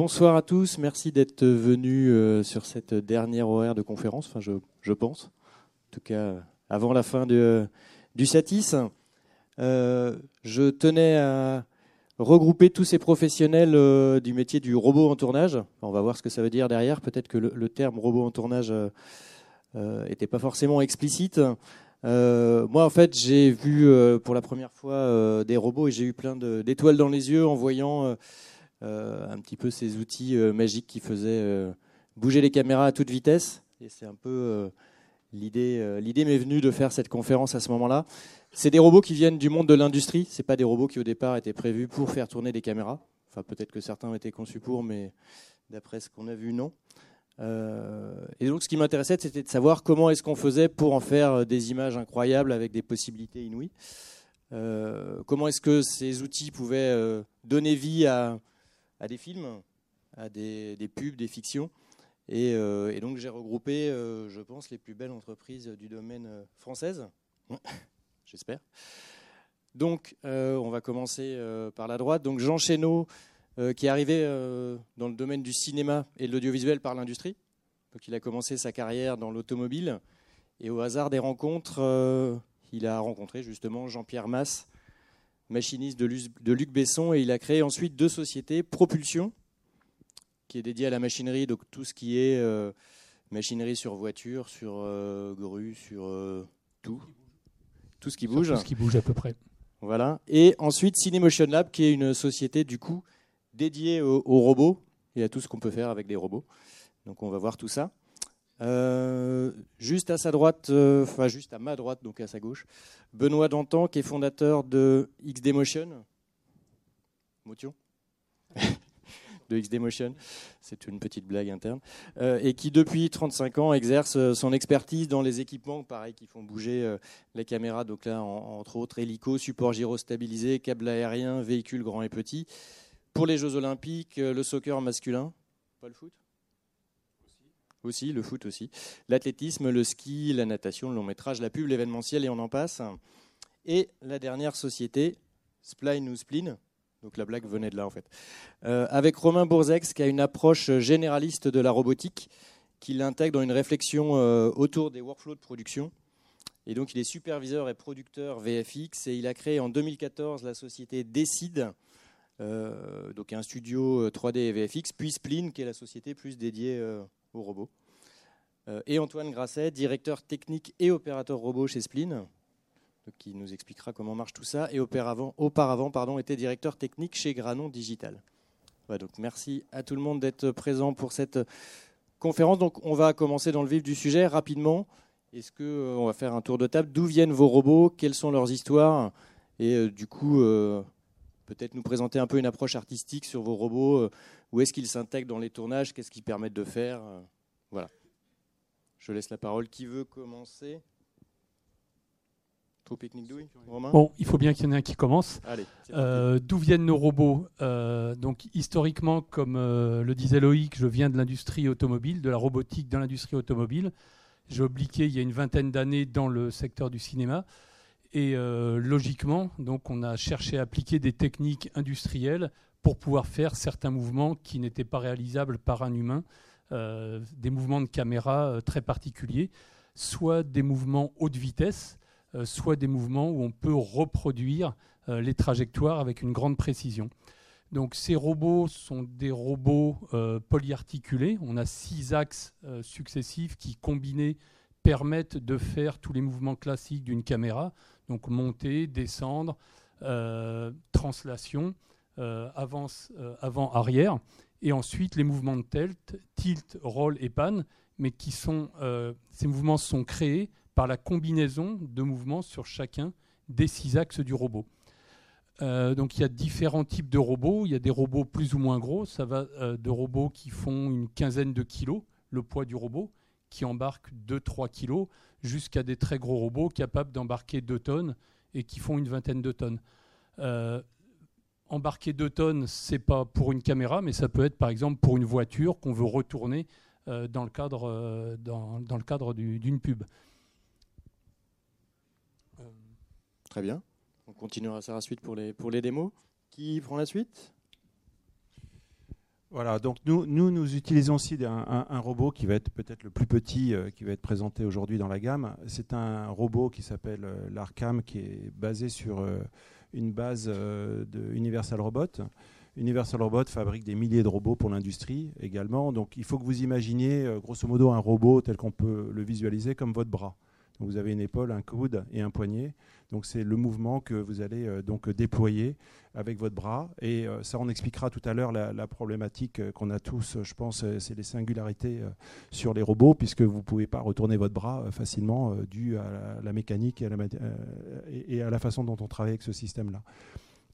bonsoir à tous, merci d'être venus euh, sur cette dernière horaire de conférence, enfin je, pense, en tout cas avant la fin de, du Satis. Euh, je tenais à regrouper tous ces professionnels euh, du métier du robot en tournage. On va voir ce que ça veut dire derrière. Peut-être que le, terme robot en tournage n'était pas forcément explicite. moi, en fait, j'ai vu pour la première fois des robots et j'ai eu plein d'étoiles dans les yeux en voyant un petit peu ces outils magiques qui faisaient bouger les caméras à toute vitesse. Et c'est un peu l'idée. l'idée m'est venue de faire cette conférence à ce moment-là. C'est des robots qui viennent du monde de l'industrie. C'est pas des robots qui au départ étaient prévus pour faire tourner des caméras. Enfin, peut-être que certains ont été conçus pour, mais d'après ce qu'on a vu, non. Euh, et donc, ce qui m'intéressait, c'était de savoir comment est-ce qu'on faisait pour en faire des images incroyables avec des possibilités inouïes. Euh, comment est-ce que ces outils pouvaient euh, donner vie à, à, des films, à des, pubs, des fictions. Et, euh, donc, j'ai regroupé, euh, je pense, les plus belles entreprises du domaine française j'espère. Donc, euh, on va commencer euh, par la droite. Donc, Jean Chénaud, euh, qui est arrivé euh, dans le domaine du cinéma et de l'audiovisuel par l'industrie. Donc, il a commencé sa carrière dans l'automobile. Et au hasard des rencontres, euh, il a rencontré justement Jean-Pierre Masse, machiniste de, Luc Besson. Et il a créé ensuite deux sociétés. Propulsion, qui est dédiée à la machinerie, donc tout ce qui est euh, machinerie sur voiture, sur euh, grue, sur tout tout ce qui bouge. Tout ce qui bouge à peu près. Voilà. Et ensuite, Cinemotion Lab, qui est une société du coup dédiée aux, aux robots et à tout ce qu'on peut faire avec des robots. Donc on va voir tout ça. Euh, juste à sa droite, euh, enfin juste à ma droite, donc à sa gauche, Benoît Dantan, qui est fondateur de XD Motion. De XD Motion, c'est une petite blague interne, euh, et qui depuis 35 ans exerce son expertise dans les équipements, pareil, qui font bouger les caméras, donc là, en, entre autres, hélico, support gyrostabilisé, câble aérien, véhicules grands et petits. Pour les Jeux Olympiques, le soccer masculin, pas le foot aussi, le foot aussi. L'athlétisme, le ski, la natation, le long métrage, la pub, l'événementiel et on en passe. Et la dernière société, Spline ou Spline, donc la blague venait de là en fait. Euh, avec Romain Bourzex qui a une approche généraliste de la robotique, qui l'intègre dans une réflexion euh, autour des workflows de production. Et donc il est superviseur et producteur VFX et il a créé en 2014 la société Décide, euh, donc un studio 3D et VFX, puis Spline qui est la société plus dédiée euh, aux robots. Euh, et Antoine Grasset, directeur technique et opérateur robot chez Spline, qui nous expliquera comment marche tout ça, et auparavant, était directeur technique chez Granon Digital. Donc merci à tout le monde d'être présent pour cette conférence. Donc on va commencer dans le vif du sujet rapidement. Est-ce que euh, on va faire un tour de table? D'où viennent vos robots? Quelles sont leurs histoires? Et euh, du coup, peut-être nous présenter un peu une approche artistique sur vos robots. Où est-ce qu'ils s'intègrent dans les tournages? Qu'est-ce qu'ils permettent de faire? Euh, Voilà. Je laisse la parole. Qui veut commencer? Trop pique-nique douille Romain? Bon, il faut bien qu'il y en ait un qui commence. Euh, D'où viennent nos robots? Euh, Donc, historiquement, comme euh, le disait Loïc, je viens de l'industrie automobile, de la robotique dans l'industrie automobile. J'ai obliqué il y a une vingtaine d'années dans le secteur du cinéma. Et logiquement, donc, on a cherché à appliquer des techniques industrielles pour pouvoir faire certains mouvements qui n'étaient pas réalisables par un humain, euh, des mouvements de caméra euh, très particuliers, soit des mouvements haute vitesse, euh, soit des mouvements où on peut reproduire les trajectoires avec une grande précision. Donc ces robots sont des robots polyarticulés. On a six axes successifs qui combinés permettent de faire tous les mouvements classiques d'une caméra. Donc monter, descendre, translation, avance, euh, avant, arrière. Et ensuite les mouvements de tilt, tilt, roll et pan, mais qui sont, euh, ces mouvements sont créés par la combinaison de mouvements sur chacun des six axes du robot. Euh, donc il y a différents types de robots. Il y a des robots plus ou moins gros. Ça va euh, de robots qui font une quinzaine de kilos, le poids du robot, qui embarquent 2-3 kilos, jusqu'à des très gros robots capables d'embarquer 2 tonnes et qui font une vingtaine de tonnes. Euh, embarquer 2 tonnes, c'est pas pour une caméra, mais ça peut être par exemple pour une voiture qu'on veut retourner euh, dans le cadre, euh, dans, dans le cadre du- d'une pub. Euh, Très bien. On continuera ça ensuite pour les, pour les démos. Qui prend la suite? Voilà, donc nous, nous, nous utilisons aussi un, robot qui va être peut-être le plus petit euh, qui va être présenté aujourd'hui dans la gamme. C'est un robot qui s'appelle euh, l'Arcam, qui est basé sur euh, une base de Universal Robot. Universal Robot fabrique des milliers de robots pour l'industrie également. Donc il faut que vous imaginiez grosso modo un robot tel qu'on peut le visualiser comme votre bras. vous avez une épaule, un coude et un poignet. Donc c'est le mouvement que vous allez euh, donc déployer avec votre bras. Et euh, ça, on expliquera tout à l'heure la, problématique euh, qu'on a tous, je pense, c'est les singularités sur les robots, puisque vous ne pouvez pas retourner votre bras facilement dû à la, mécanique et à la, façon dont on travaille avec ce système-là.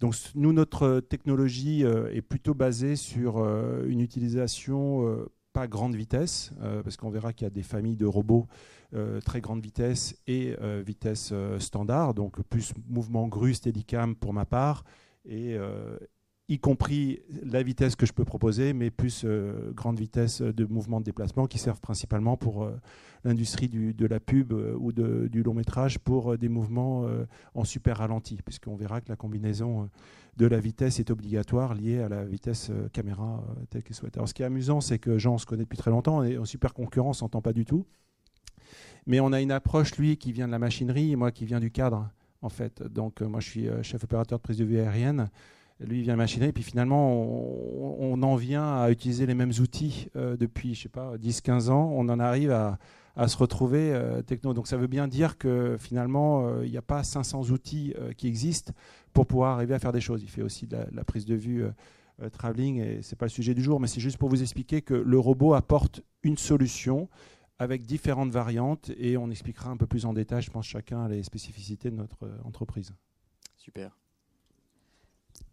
Donc nous, notre technologie est plutôt basée sur une utilisation pas grande vitesse, parce qu'on verra qu'il y a des familles de robots euh, très grande vitesse et euh, vitesse euh, standard, donc plus mouvement grue steadicam pour ma part, et y compris la vitesse que je peux proposer, mais plus grande vitesse de mouvement de déplacement qui servent principalement pour l'industrie de la pub ou du long métrage pour des mouvements en super ralenti, puisqu'on verra que la combinaison de la vitesse est obligatoire liée à la vitesse caméra telle qu'elle souhaite. Alors ce qui est amusant, c'est que Jean, on se connaît depuis très longtemps, et en super concurrence, on s'entend pas du tout. Mais on a une approche, lui, qui vient de la machinerie et moi qui viens du cadre, en fait. Donc, euh, moi, je suis euh, chef opérateur de prise de vue aérienne. Lui, il vient de la machinerie. Et puis finalement, on, en vient à utiliser les mêmes outils euh, depuis, je sais pas, 10-15 ans. On en arrive à, se retrouver techno. Donc, ça veut bien dire que finalement, il n'y a pas 500 outils qui existent pour pouvoir arriver à faire des choses. Il fait aussi de la, prise de vue. traveling et c'est pas le sujet du jour, mais c'est juste pour vous expliquer que le robot apporte une solution avec différentes variantes et on expliquera un peu plus en détail, je pense, chacun les spécificités de notre euh, entreprise. Super.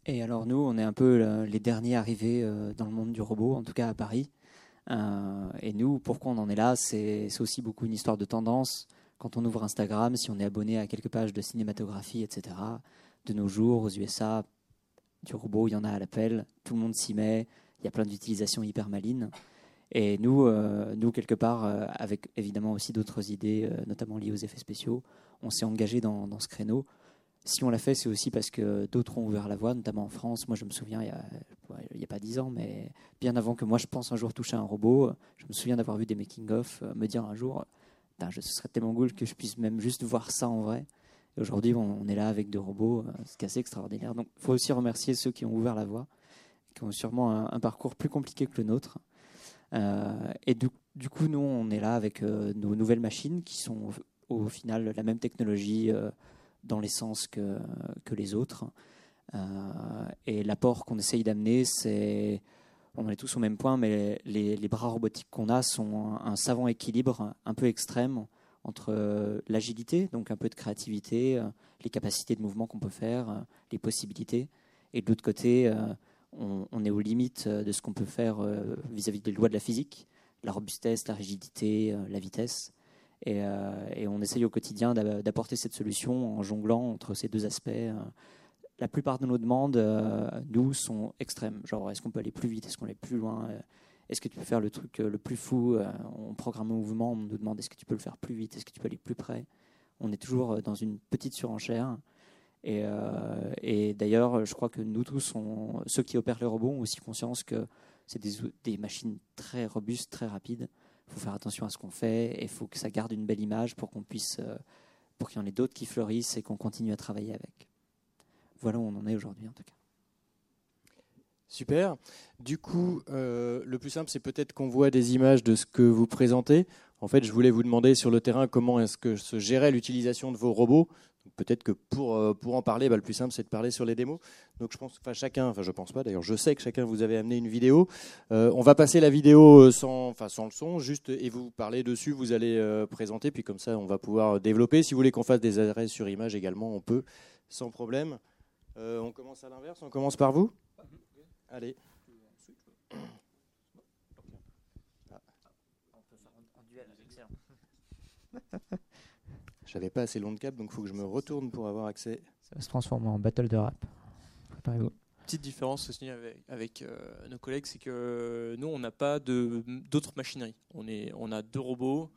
Et alors nous, on est un peu les derniers arrivés euh, dans le monde du robot, en tout cas à Paris. Euh, et nous, pourquoi on en est là C'est aussi beaucoup une histoire de tendance. Quand on ouvre Instagram, si on est abonné à quelques pages de cinématographie, etc., de nos jours, aux USA, du robot, il y en a à l'appel, tout le monde s'y met, il y a plein d'utilisations hyper malines. Et nous, euh, nous quelque part, euh, avec évidemment aussi d'autres idées, euh, notamment liées aux effets spéciaux, on s'est engagé dans, ce créneau. Si on l'a fait, c'est aussi parce que d'autres ont ouvert la voie, notamment en France. Moi, je me souviens, il n'y a, a, pas dix ans, mais bien avant que moi je pense un jour toucher un robot, je me souviens d'avoir vu des making-of me dire un jour, ce serait tellement cool que je puisse même juste voir ça en vrai. Et aujourd'hui, on, est là avec deux robots, c'est assez extraordinaire. Donc, il faut aussi remercier ceux qui ont ouvert la voie, qui ont sûrement un parcours plus compliqué que le nôtre. Euh, et du, coup, nous, on est là avec euh, nos nouvelles machines qui sont au, final la même technologie euh, dans l'essence que, que les autres. et l'apport qu'on essaye d'amener, c'est on est tous au même point, mais les, les bras robotiques qu'on a sont un, savant équilibre un peu extrême entre l'agilité, donc un peu de créativité, les capacités de mouvement qu'on peut faire, les possibilités, et de l'autre côté, on, est aux limites euh, de ce qu'on peut faire euh, vis-à-vis des lois de la physique, la robustesse, la rigidité, euh, la vitesse. Et, on essaye au quotidien d'apporter cette solution en jonglant entre ces deux aspects. La plupart de nos demandes, nous, sont extrêmes. Genre, est-ce qu'on peut aller plus vite? Est-ce qu'on est plus loin? Est-ce que tu peux faire le truc le plus fou? On programme un mouvement, on nous demande est-ce que tu peux le faire plus vite? Est-ce que tu peux aller plus près? On est toujours dans une petite surenchère. Euh, et, d'ailleurs, je crois que nous tous, ceux qui opèrent les robots, ont aussi conscience que c'est des, machines très robustes, très rapides. Il faut faire attention à ce qu'on fait et il faut que ça garde une belle image euh, pour qu'il y en ait d'autres qui fleurissent et qu'on continue à travailler avec. Voilà où on en est aujourd'hui en tout cas. Super. Du coup, euh, le plus simple, c'est peut-être qu'on voit des images de ce que vous présentez. En fait, je voulais vous demander sur le terrain comment est-ce que se gérait l'utilisation de vos robots peut-être que pour, euh, pour en parler, bah, le plus simple, c'est de parler sur les démos. Donc je pense, enfin chacun, enfin je pense pas, d'ailleurs je sais que chacun vous avez amené une vidéo. Euh, on va passer la vidéo euh, sans, enfin, sans le son, juste et vous parlez dessus, vous allez présenter, puis comme ça on va pouvoir développer. Si vous voulez qu'on fasse des adresses sur image également, on peut, sans problème. on commence à l'inverse, on commence par vous Allez. J'avais pas assez long de câble, donc il faut que je me retourne pour avoir accès. Ça va se transformer en battle de rap. Préparez-vous. Petite différence aussi avec, euh, nos collègues, c'est que nous, on n'a pas d'autres machineries. On, est, on a deux robots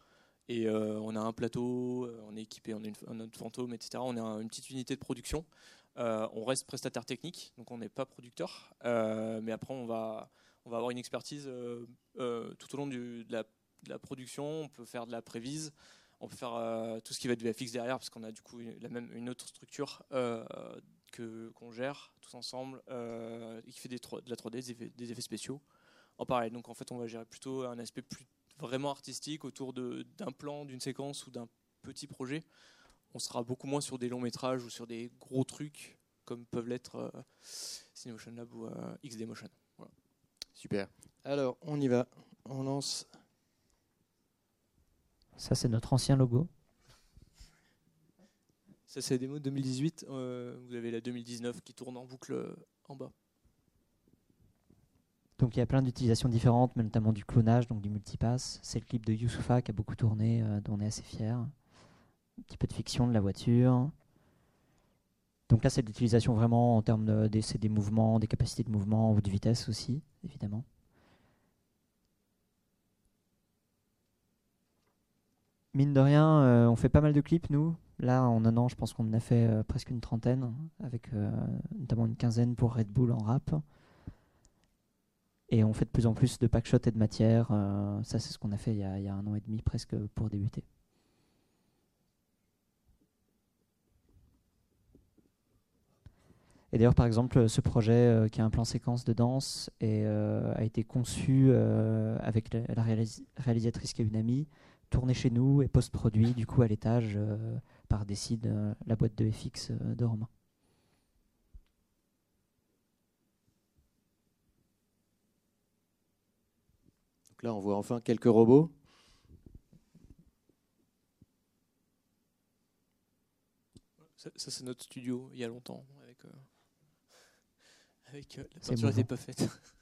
et euh, on a un plateau, euh, on est équipé, on a une, un fantôme, etc. On a une petite unité de production. on reste prestataire technique, donc on n'est pas producteur. mais après, on va, on va avoir une expertise tout au long de, la, production. On peut faire de la prévise, on peut faire tout ce qui va être VFX derrière, parce qu'on a du coup la même, une autre structure que qu'on gère tous ensemble, et qui fait des, de la 3D, des effets, spéciaux en parallèle. Donc en fait, on va gérer plutôt un aspect plus vraiment artistique autour d'un plan, d'une séquence ou d'un petit projet. On sera beaucoup moins sur des longs métrages ou sur des gros trucs comme peuvent l'être euh, Cinemotion Lab ou euh, XD Motion. Super. Alors, on y va. On lance. Ça, c'est notre ancien logo. Ça, c'est la démo de 2018. Euh, vous avez la 2019 qui tourne en boucle en bas. Donc il y a plein d'utilisations différentes, mais notamment du clonage, donc du multipass. C'est le clip de Youssoufa qui a beaucoup tourné, euh, dont on est assez fier. Un petit peu de fiction de la voiture. Donc là, c'est l'utilisation vraiment en termes de, des mouvements, des capacités de mouvement ou de vitesse aussi, évidemment. Mine de rien, euh, on fait pas mal de clips, nous. Là, en un an, je pense qu'on en a fait euh, presque une trentaine, avec notamment une quinzaine pour Red Bull en rap. Et on fait de plus en plus de packshots et de matière. Euh, ça, c'est ce qu'on a fait il y a, un an et demi presque pour débuter. Et d'ailleurs, par exemple, ce projet euh, qui a un plan séquence de danse euh, a été conçu avec la, réalisatrice qui est une amie, tourné chez nous et post-produit du coup à l'étage par Décide, la boîte de FX de Romain. là, on voit enfin quelques robots. Ça, c'est notre studio il y a longtemps, avec, euh, avec euh, la peinture n'était pas faite.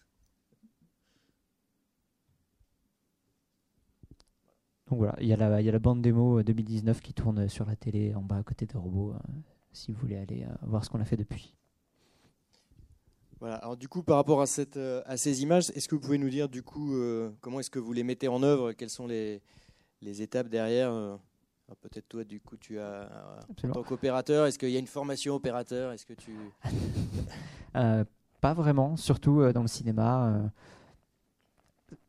Donc voilà, il y, a la, il y a la bande démo 2019 qui tourne sur la télé en bas à côté des robots, euh, si vous voulez aller voir ce qu'on a fait depuis. Voilà. Alors du coup, par rapport à, cette, euh, à ces images, est-ce que vous pouvez nous dire du coup euh, comment est-ce que vous les mettez en œuvre? Quelles sont les, les étapes derrière euh, Peut-être toi, du coup, tu as en tant qu'opérateur, est-ce qu'il y a une formation opérateur? Est-ce que tu Pas vraiment, surtout dans le cinéma.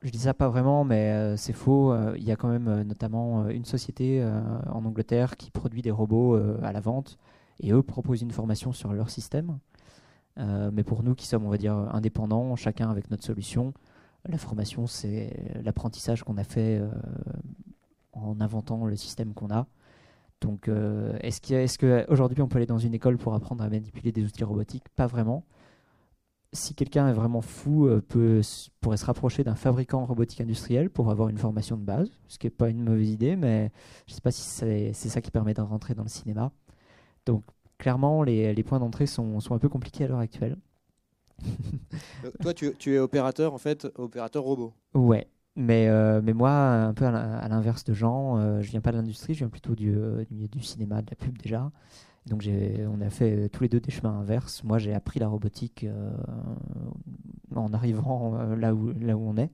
Je dis ça pas vraiment, mais c'est faux. Il y a quand même notamment une société en Angleterre qui produit des robots à la vente et eux proposent une formation sur leur système. Euh, mais pour nous qui sommes, on va dire, indépendants, chacun avec notre solution, la formation, c'est l'apprentissage qu'on a fait euh, en inventant le système qu'on a. Donc, euh, est-ce qu'aujourd'hui, on peut aller dans une école pour apprendre à manipuler des outils robotiques? Pas vraiment. Si quelqu'un est vraiment fou, peut, pourrait se rapprocher d'un fabricant robotique industriel pour avoir une formation de base, ce qui n'est pas une mauvaise idée, mais je ne sais pas si c'est ça qui permet de rentrer dans le cinéma. Donc, clairement, les, les points d'entrée sont, sont, un peu compliqués à l'heure actuelle. Euh, toi, tu, tu, es opérateur, en fait, opérateur robot. Ouais. Mais, euh, mais moi, un peu à l'inverse de Jean, euh, je viens pas de l'industrie, je viens plutôt du, du, du, cinéma, de la pub déjà. Donc on a fait tous les deux des chemins inverses. Moi, j'ai appris la robotique en arrivant là, où, là où on est.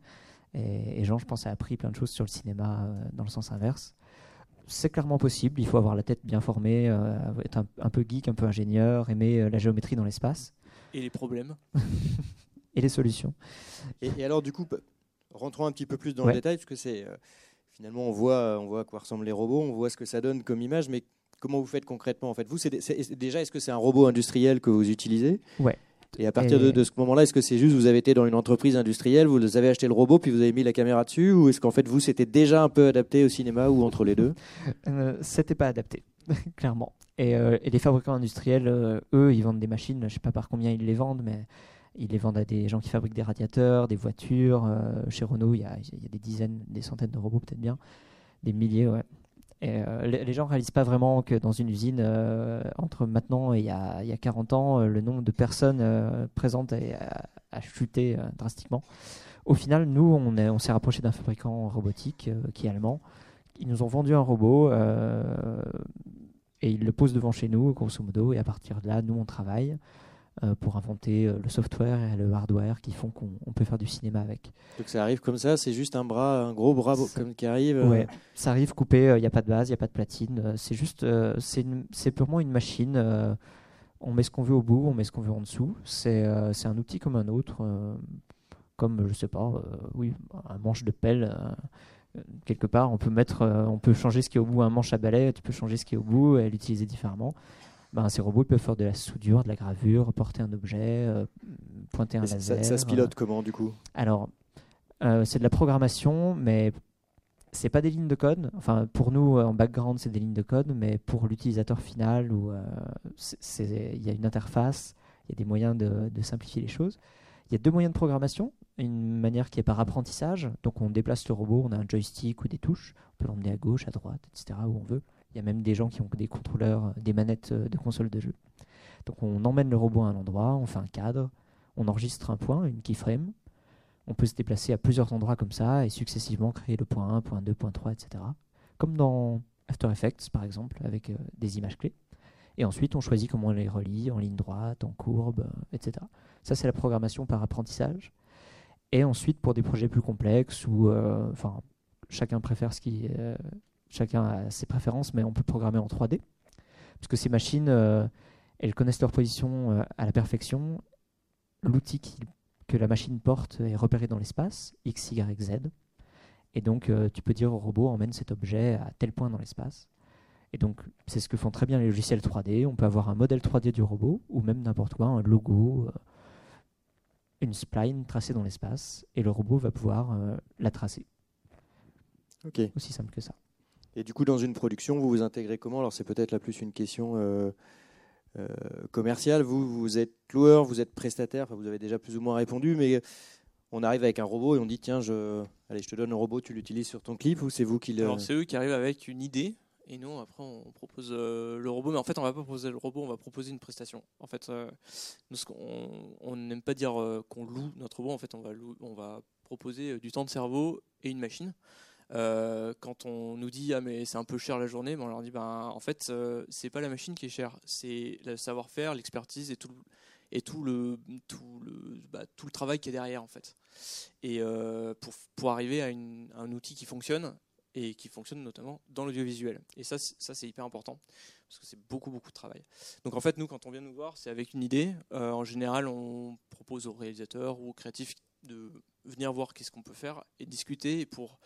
Et, et, Jean, je pense, a appris plein de choses sur le cinéma dans le sens inverse c'est clairement possible. Il faut avoir la tête bien formée, euh, être un, peu geek, un peu ingénieur, aimer euh, la géométrie dans l'espace. Et les problèmes. et les solutions. Et, alors, du coup, rentrons un petit peu plus dans le détail, parce que c'est euh, finalement, on voit, on voit à quoi ressemblent les robots, on voit ce que ça donne comme image, mais comment vous faites concrètement en fait? Vous, c'est déjà, est-ce que c'est un robot industriel que vous utilisez? Ouais. Et à partir de, ce moment-là, est-ce que c'est juste vous avez été dans une entreprise industrielle, vous avez acheté le robot, puis vous avez mis la caméra dessus, ou est-ce qu'en fait vous c'était déjà un peu adapté au cinéma ou entre les deux? Euh, C'était pas adapté, clairement. Euh, et, les fabricants industriels, euh, eux, ils vendent des machines, je sais pas par combien ils les vendent, mais ils les vendent à des gens qui fabriquent des radiateurs, des voitures. chez Renault, il y, y a des dizaines, des centaines de robots peut-être bien, des milliers, ouais. Euh, les gens ne réalisent pas vraiment que dans une usine, euh, entre maintenant et il y, a, il y a 40 ans, euh, le nombre de personnes présentes a, chuté drastiquement. Au final, nous, on, on s'est rapproché d'un fabricant robotique qui est allemand. Ils nous ont vendu un robot et ils le posent devant chez nous, grosso modo, et à partir de là, nous, on travaille. Euh, pour inventer euh, le software et le hardware qui font qu'on peut faire du cinéma avec. Donc ça arrive comme ça, c'est juste un bras, un gros bras comme qui arrive. Euh. Ouais, ça arrive coupé, il n'y a pas de base, il n'y a pas de platine, c'est juste, c'est purement une machine. on met ce qu'on veut au bout, on met ce qu'on veut en dessous. C'est un outil comme un autre comme je sais pas, oui, un manche de pelle quelque part. On peut mettre, on peut changer ce qui est au bout un manche à balai, tu peux changer ce qui est au bout et l'utiliser différemment. Ben, ces robots peuvent faire de la soudure, de la gravure, porter un objet, pointer un laser. Ça, se pilote comment du coup? Alors, c'est de la programmation, mais c'est pas des lignes de code. Enfin, pour nous, en background, c'est des lignes de code, mais pour l'utilisateur final, il y a une interface, il y a des moyens de, simplifier les choses. Il y a deux moyens de programmation. Une manière qui est par apprentissage, donc on déplace le robot, on a un joystick ou des touches, on peut l'emmener à gauche, à droite, etc., où on veut. Il y a même des gens qui ont des contrôleurs, des manettes de console de jeu. Donc on emmène le robot à un endroit, on fait un cadre, on enregistre un point, une keyframe, on peut se déplacer à plusieurs endroits comme ça et successivement créer le point 1, point 2, point 3, etc. Comme dans After Effects, par exemple, avec euh, des images clés. Et ensuite, on choisit comment on les relie, en ligne droite, en courbe, euh, etc. Ça, c'est la programmation par apprentissage. Et ensuite, pour des projets plus complexes, où euh, chacun préfère ce qui. Chacun a ses préférences, mais on peut programmer en 3D. Parce que ces machines, elles connaissent leur position à la perfection. L'outil que la machine porte est repérée dans l'espace, x, y, z. Et donc, euh, tu peux dire au robot, emmène cet objet à tel point dans l'espace. Et donc, c'est ce que font très bien les logiciels 3D. On peut avoir un modèle 3D du robot, ou même n'importe quoi, un logo, euh, une spline tracée dans l'espace, et le robot va pouvoir euh, la tracer. Ok. Aussi simple que ça. Et du coup, dans une production, vous vous intégrez comment? Alors, c'est peut-être la plus une question euh, commercial. Vous, vous êtes loueur, vous êtes prestataire, enfin, vous avez déjà plus ou moins répondu, mais on arrive avec un robot et on dit tiens, je, allez, je te donne un robot, tu l'utilises sur ton clip ou c'est vous qui le. Alors c'est eux qui arrivent avec une idée. Et nous, après, on propose euh, le robot. Mais en fait, on va pas proposer le robot, on va proposer une prestation. En fait, euh, on n'aime pas dire qu'on loue notre robot. En fait, on va proposer du temps de cerveau et une machine. Euh, quand on nous dit ah mais c'est un peu cher la journée, ben, on leur dit ben en fait euh, c'est pas la machine qui est chère, c'est le savoir-faire, l'expertise et tout le, bah, travail qui est derrière en fait. Et euh, pour arriver à, un outil qui fonctionne et qui fonctionne notamment dans l'audiovisuel. Et ça ça c'est hyper important parce que c'est beaucoup beaucoup de travail. Donc en fait nous quand on vient nous voir c'est avec une idée. en général on propose aux réalisateurs ou aux créatifs de venir voir qu'est-ce qu'on peut faire et discuter pour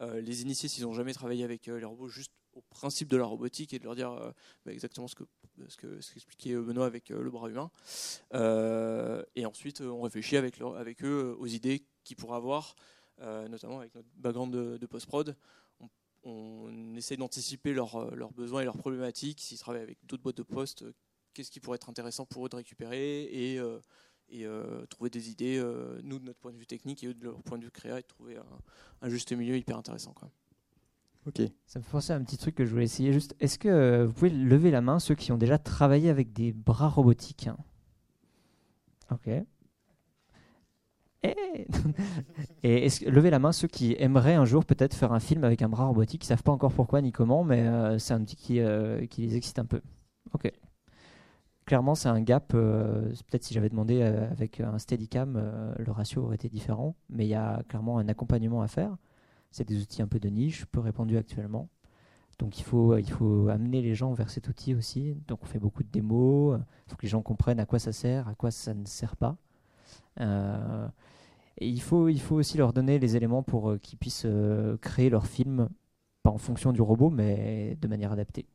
euh, les initiés, s'ils n'ont jamais travaillé avec euh, les robots, juste au principe de la robotique et de leur dire euh, bah, exactement ce que ce que ce qu'expliquait Benoît avec le bras humain. et ensuite, on réfléchit avec, eux aux idées qu'ils pourraient avoir, notamment avec notre background de, post-prod. On, essaie d'anticiper leurs, leurs besoins et leurs problématiques. S'ils travaillent avec d'autres boîtes de poste, qu'est-ce qui pourrait être intéressant pour eux de récupérer et et euh, trouver des idées, euh, nous de notre point de vue technique et eux de leur point de vue créa, et trouver un, juste milieu hyper intéressant. Quoi. Ok. Ça me fait penser à un petit truc que je voulais essayer. Juste, est-ce que euh, vous pouvez lever la main ceux qui ont déjà travaillé avec des bras robotiques Ok. Et, et est-ce que, levez la main ceux qui aimeraient un jour peut-être faire un film avec un bras robotique, qui savent pas encore pourquoi ni comment, mais c'est un petit qui, qui les excite un peu. Ok clairement, c'est un gap. Euh, peut-être si j'avais demandé euh, avec un Steadicam, euh, le ratio aurait été différent. Mais il y a clairement un accompagnement à faire. C'est des outils un peu de niche, peu répandus actuellement. Donc il faut, il faut amener les gens vers cet outil aussi. Donc on fait beaucoup de démos. Il faut que les gens comprennent à quoi ça sert, à quoi ça ne sert pas. et il faut, il faut aussi leur donner les éléments pour qu'ils puissent créer leur film, pas en fonction du robot, mais de manière adaptée.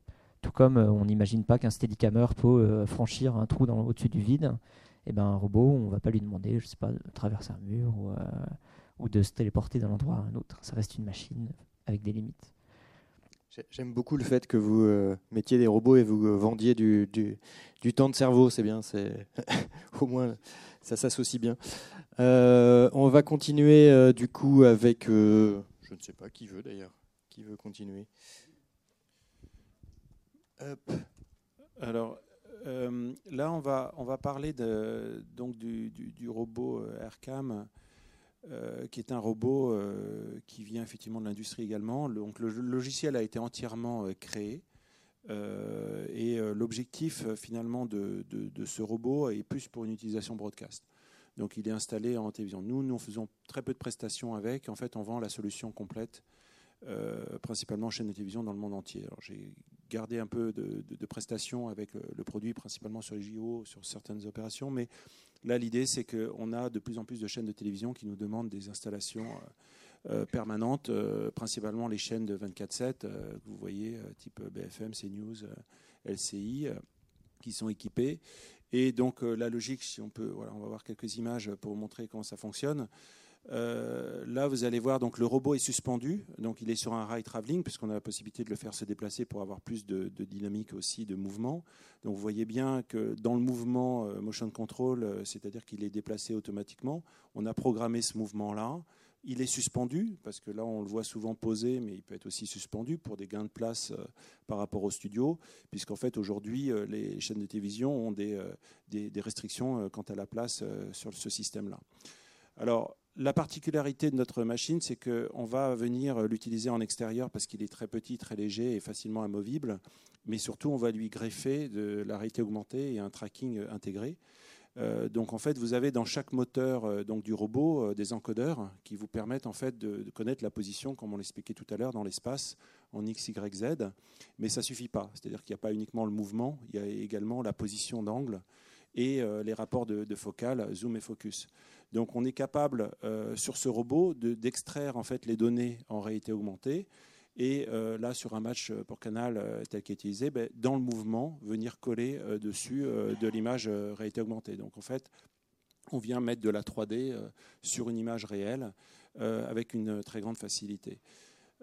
Tout comme euh, on n'imagine pas qu'un steadicammer peut euh, franchir un trou au-dessus du vide, et eh ben un robot, on va pas lui demander, je sais pas, de traverser un mur ou, euh, ou de se téléporter d'un endroit à un autre. Ça reste une machine avec des limites. J'aime beaucoup le fait que vous mettiez des robots et vous vendiez du temps de cerveau, c'est bien, c'est au moins ça s'associe bien. on va continuer du coup avec, je ne sais pas qui veut d'ailleurs, qui veut continuer? Alors euh, là, on va, on va parler donc du, du, robot euh, AirCam, euh, qui est un robot qui vient effectivement de l'industrie également. Le, donc le logiciel a été entièrement créé. et l'objectif finalement de, de, de, ce robot est plus pour une utilisation broadcast. Donc il est installé en télévision. Nous, nous faisons très peu de prestations avec. En fait, on vend la solution complète, principalement chaîne de télévision dans le monde entier. Alors j'ai garder un peu de, prestations avec le, produit, principalement sur les JO, sur certaines opérations. Mais là, l'idée, c'est qu'on a de plus en plus de chaînes de télévision qui nous demandent des installations permanentes, principalement les chaînes de 24-7 que vous voyez, type BFM, CNews, LCI, qui sont équipées. Et donc la logique, si on peut, voilà, on va voir quelques images pour vous montrer comment ça fonctionne. Euh, là, vous allez voir, donc le robot est suspendu, donc il est sur un rail travelling, puisqu'on a la possibilité de le faire se déplacer pour avoir plus de, dynamique aussi, de mouvement. Donc vous voyez bien que dans le mouvement euh, motion control, euh, c'est-à-dire qu'il est déplacé automatiquement, on a programmé ce mouvement-là. Il est suspendu, parce que là on le voit souvent posé, mais il peut être aussi suspendu pour des gains de place par rapport au studio, puisqu'en fait aujourd'hui les chaînes de télévision ont des, des restrictions quant à la place sur ce système-là. Alors, la particularité de notre machine, c'est qu'on va venir l'utiliser en extérieur parce qu'il est très petit, très léger et facilement amovible. Mais surtout, on va lui greffer de la réalité augmentée et un tracking intégré. Euh, donc en fait, vous avez dans chaque moteur euh, donc, du robot euh, des encodeurs qui vous permettent en fait de, connaître la position, comme on l'expliquait tout à l'heure, dans l'espace en x, y, z. Mais ça suffit pas. C'est-à-dire qu'il n'y a pas uniquement le mouvement, il y a également la position d'angle et les rapports de, de focale, zoom et focus. Donc on est capable euh, sur ce robot d'extraire en fait les données en réalité augmentée et euh, là sur un match pour Canal euh, tel qu'est utilisé, ben, dans le mouvement venir coller dessus de l'image réalité augmentée. Donc en fait on vient mettre de la 3D sur une image réelle avec une très grande facilité.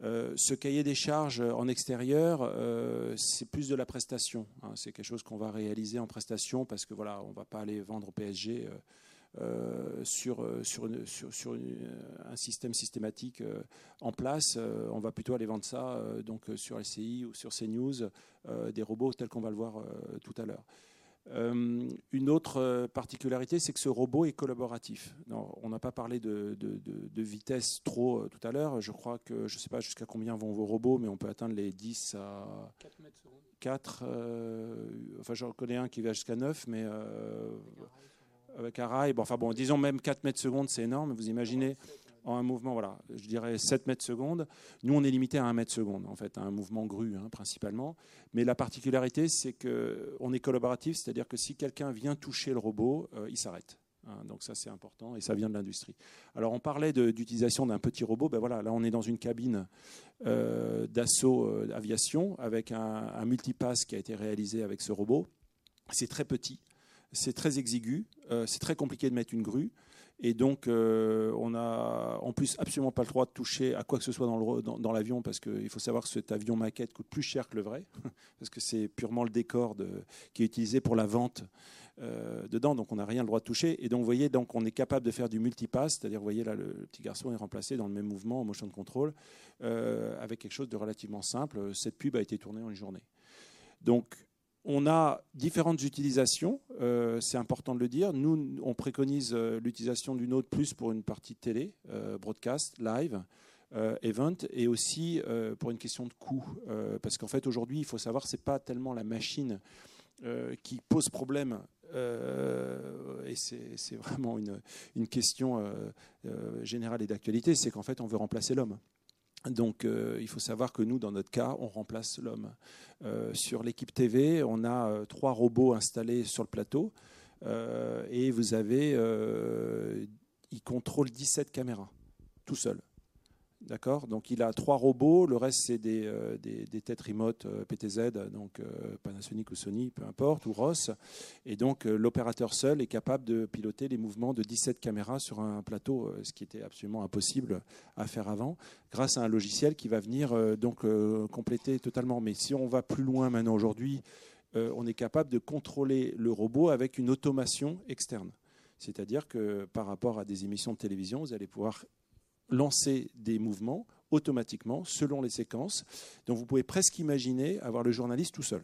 ce cahier des charges en extérieur, c'est plus de la prestation. Hein. C'est quelque chose qu'on va réaliser en prestation parce que voilà, on va pas aller vendre au PSG euh, sur, euh, sur, sur, un système systématique euh, en place. on va plutôt aller vendre ça donc, sur LCI ou sur CNews, des robots tels qu'on va le voir tout à l'heure. une autre particularité, c'est que ce robot est collaboratif. on n'a pas parlé de, de, vitesse trop tout à l'heure. Je crois que je ne sais pas jusqu'à combien vont vos robots, mais on peut atteindre les 10 à 4 mètres secondes. 4, enfin j'en connais un qui va jusqu'à 9, mais avec un rail. Bon, enfin bon, disons même 4 mètres secondes, c'est énorme. Vous imaginez en un mouvement, voilà, je dirais 7 mètres secondes. Nous, on est limité à 1 mètre seconde, en fait, à un mouvement grue hein, principalement. Mais la particularité, c'est qu'on est collaboratif, c'est-à-dire que si quelqu'un vient toucher le robot, euh, il s'arrête. Hein. donc ça, c'est important et ça vient de l'industrie. Alors, on parlait d'utilisation d'un petit robot. Ben voilà, là, on est dans une cabine euh, d'assaut euh, aviation avec un, un multipass qui a été réalisé avec ce robot. C'est très petit c'est très exigu, euh, c'est très compliqué de mettre une grue. Et donc, euh, on a en plus absolument pas le droit de toucher à quoi que ce soit dans l'avion, parce qu'il faut savoir que cet avion maquette coûte plus cher que le vrai, parce que c'est purement le décor qui est utilisé pour la vente euh, dedans, donc on n'a rien le droit de toucher. Et donc, vous voyez, donc, on est capable de faire du multipass, c'est-à-dire, vous voyez, là, le, petit garçon est remplacé dans le même mouvement en motion control, avec quelque chose de relativement simple. Cette pub a été tournée en une journée. Donc, on a différentes utilisations, euh, c'est important de le dire. Nous, on préconise euh, l'utilisation d'une autre plus pour une partie télé, euh, broadcast, live, event, et aussi pour une question de coût. parce qu'en fait, aujourd'hui, il faut savoir que ce n'est pas tellement la machine qui pose problème et c'est vraiment une question générale et d'actualité, c'est qu'en fait, on veut remplacer l'homme. Donc euh, il faut savoir que nous, dans notre cas, on remplace l'homme. Euh, sur l'équipe TV, on a euh, trois robots installés sur le plateau et vous avez, ils contrôlent 17 caméras, tout seul. D'accord Donc il a trois robots, le reste c'est des, euh, des, têtes remote euh, PTZ, donc euh, Panasonic ou Sony, peu importe, ou Ross. Et donc l'opérateur seul est capable de piloter les mouvements de 17 caméras sur un plateau, ce qui était absolument impossible à faire avant, grâce à un logiciel qui va venir donc compléter totalement. Mais si on va plus loin maintenant aujourd'hui, on est capable de contrôler le robot avec une automation externe. C'est-à-dire que par rapport à des émissions de télévision, vous allez pouvoir lancer des mouvements automatiquement selon les séquences. Donc vous pouvez presque imaginer avoir le journaliste tout seul.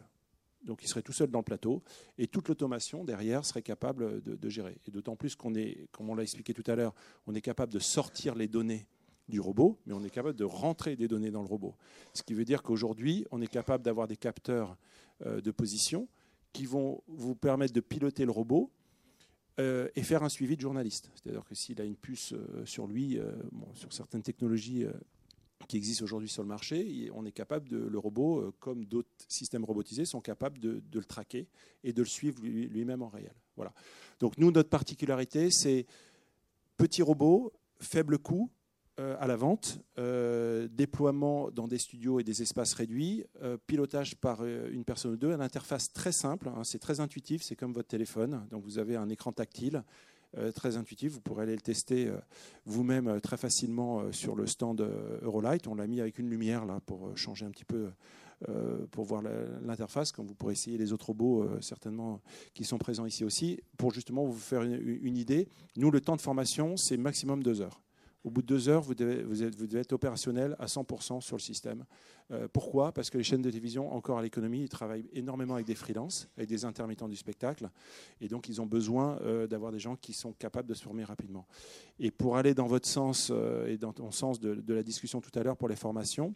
Donc il serait tout seul dans le plateau et toute l'automation derrière serait capable de, gérer. Et d'autant plus qu'on est, comme on l'a expliqué tout à l'heure, on est capable de sortir les données du robot, mais on est capable de rentrer des données dans le robot. Ce qui veut dire qu'aujourd'hui, on est capable d'avoir des capteurs euh, de position qui vont vous permettre de piloter le robot euh, et faire un suivi de journaliste. C'est-à-dire que s'il a une puce euh, sur lui, euh, sur certaines technologies qui existe aujourd'hui sur le marché, on est capable de le robot, comme d'autres systèmes robotisés, sont capables de, le traquer et de le suivre lui-même en réel. Voilà. Donc nous, notre particularité, c'est petit robot, faible coût, à la vente, euh, déploiement dans des studios et des espaces réduits, euh, pilotage par une personne ou deux, une interface très simple, hein, c'est très intuitif, c'est comme votre téléphone, donc vous avez un écran tactile très intuitif, vous pourrez aller le tester vous-même très facilement sur le stand Eurolight, on l'a mis avec une lumière là pour changer un petit peu pour voir l'interface, comme vous pourrez essayer les autres robots certainement qui sont présents ici aussi, pour justement vous faire une idée. Nous, le temps de formation, c'est maximum deux heures. Au bout de deux heures, vous devez, être opérationnel à 100% sur le système. Euh, pourquoi? Parce que les chaînes de télévision, encore à l'économie, ils travaillent énormément avec des freelances, avec des intermittents du spectacle. Et donc, ils ont besoin euh, d'avoir des gens qui sont capables de se former rapidement. Et pour aller dans votre sens euh, et dans ton sens de la discussion tout à l'heure pour les formations,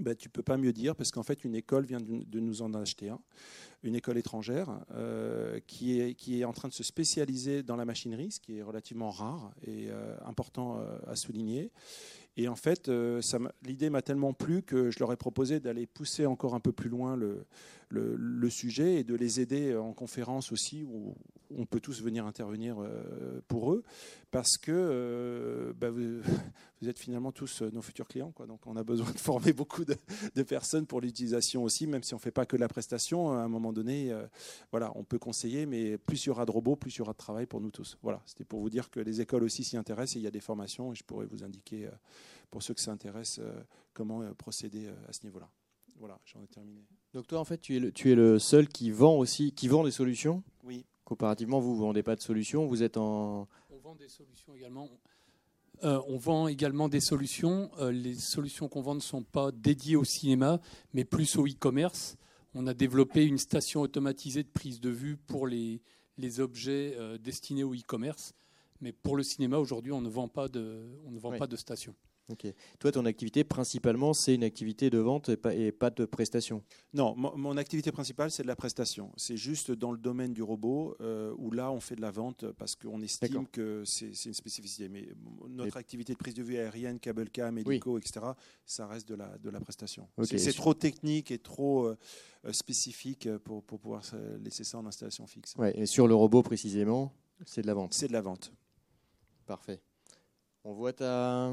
ben, tu peux pas mieux dire parce qu'en fait une école vient de nous en acheter un, une école étrangère euh, qui, est, en train de se spécialiser dans la machinerie, ce qui est relativement rare et euh, important euh, à souligner. Et en fait, l'idée m'a tellement plu que je leur ai proposé d'aller pousser encore un peu plus loin le, sujet et de les aider en conférence aussi, où on peut tous venir intervenir euh, pour eux, parce que euh, bah, vous, êtes finalement tous nos futurs clients. Donc on a besoin de former beaucoup de, personnes pour l'utilisation aussi, même si on ne fait pas que la prestation. À un moment donné, euh, voilà, on peut conseiller, mais plus il y aura de robots, plus il y aura de travail pour nous tous. Voilà, c'était pour vous dire que les écoles aussi s'y intéressent et il y a des formations et je pourrais vous indiquer, pour ceux que ça intéresse, comment procéder à ce niveau-là. Voilà, j'en ai terminé. Donc toi, en fait, tu es le, tu es le seul qui vend aussi, qui vend des solutions? Oui. Comparativement, vous, vous vendez pas de solutions. Vous êtes en. On vend des solutions également. Euh, on vend également des solutions. Euh, les solutions qu'on vend ne sont pas dédiées au cinéma, mais plus au e-commerce. On a développé une station automatisée de prise de vue pour les, les objets euh, destinés au e-commerce. Mais pour le cinéma, aujourd'hui, on ne vend pas de, on ne vend pas de station. Toi, ton activité principalement, c'est une activité de vente et pas, et pas de prestation Non, mon, activité principale, c'est de la prestation. C'est juste dans le domaine du robot euh, où là, on fait de la vente parce qu'on estime que c'est une spécificité. Mais notre activité de prise de vue aérienne, câble cam, hélico, etc., ça reste de la, de la prestation. C'est trop technique et trop euh, euh, spécifique pour, pour, pouvoir laisser ça en installation fixe. Ouais, et sur le robot précisément, c'est de la vente C'est de la vente. Parfait. On voit ta...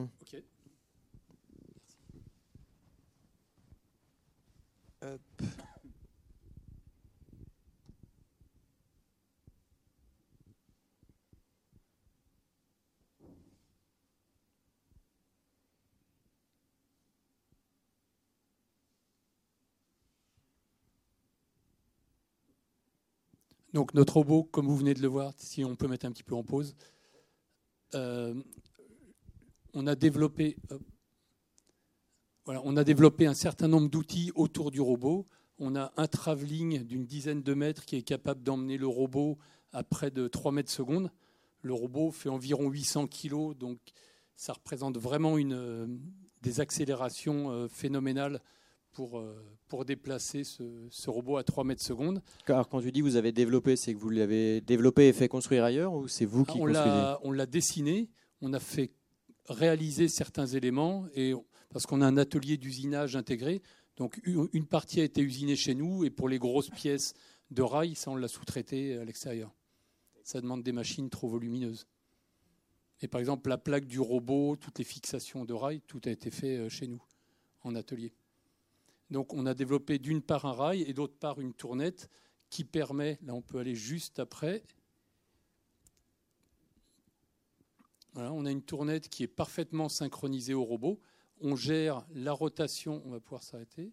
Donc notre robot, comme vous venez de le voir, si on peut mettre un petit peu en pause, euh, on a développé on a développé un certain nombre d'outils autour du robot. On a un travelling d'une dizaine de mètres qui est capable d'emmener le robot à près de 3 mètres secondes. Le robot fait environ 800 kg, donc ça représente vraiment une, euh, des accélérations euh, phénoménales pour, euh, pour déplacer ce, robot à 3 mètres secondes. Car quand tu dis vous avez développé, c'est que vous l'avez développé et fait construire ailleurs ou c'est vous qui on construisez? On l'a dessiné, on a fait réaliser certains éléments et parce qu'on a un atelier d'usinage intégré. Donc une partie a été usinée chez nous et pour les grosses pièces de rail, ça on l'a sous-traité à l'extérieur. Ça demande des machines trop volumineuses. Et par exemple, la plaque du robot, toutes les fixations de rail, tout a été fait euh, chez nous, en atelier. Donc on a développé d'une part un rail et d'autre part une tournette qui permet, là on peut aller juste après, voilà, on a une tournette qui est parfaitement synchronisée au robot on gère la rotation, on va pouvoir s'arrêter,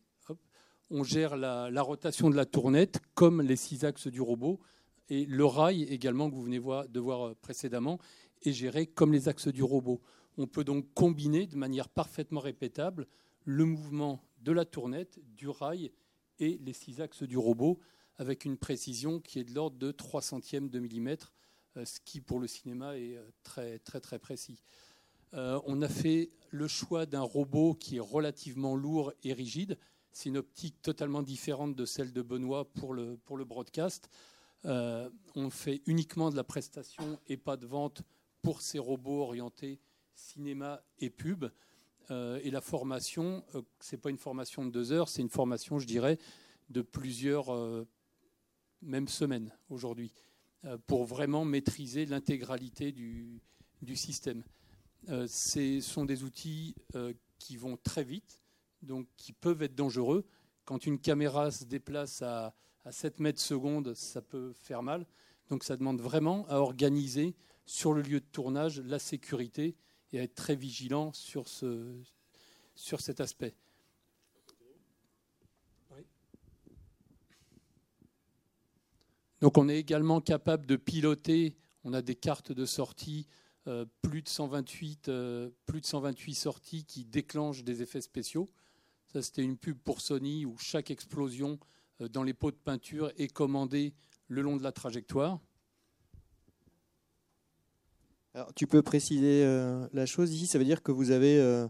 on gère la, rotation de la tournette comme les six axes du robot, et le rail également que vous venez de voir euh, précédemment est géré comme les axes du robot. On peut donc combiner de manière parfaitement répétable le mouvement de la tournette, du rail et les six axes du robot avec une précision qui est de l'ordre de 3 centièmes de millimètre, euh, ce qui pour le cinéma est euh, très très très précis. Euh, on a fait le choix d'un robot qui est relativement lourd et rigide. C'est une optique totalement différente de celle de Benoît pour le, broadcast. Euh, on fait uniquement de la prestation et pas de vente pour ces robots orientés cinéma et pub. Euh, et la formation, euh, c'est pas une formation de deux heures, c'est une formation, je dirais, de plusieurs, euh, même semaines aujourd'hui, pour vraiment maîtriser l'intégralité du système. Euh, ce sont des outils euh, qui vont très vite, donc qui peuvent être dangereux. Quand une caméra se déplace à, à 7 mètres secondes, ça peut faire mal. Donc ça demande vraiment à organiser sur le lieu de tournage la sécurité et à être très vigilant sur, ce, sur cet aspect. Donc on est également capable de piloter, on a des cartes de sortie, euh, plus, de 128, euh, plus de 128 sorties qui déclenchent des effets spéciaux. Ça c'était une pub pour Sony où chaque explosion euh, dans les pots de peinture est commandée le long de la trajectoire. Alors, tu peux préciser la chose ici? Ça veut dire que vous avez,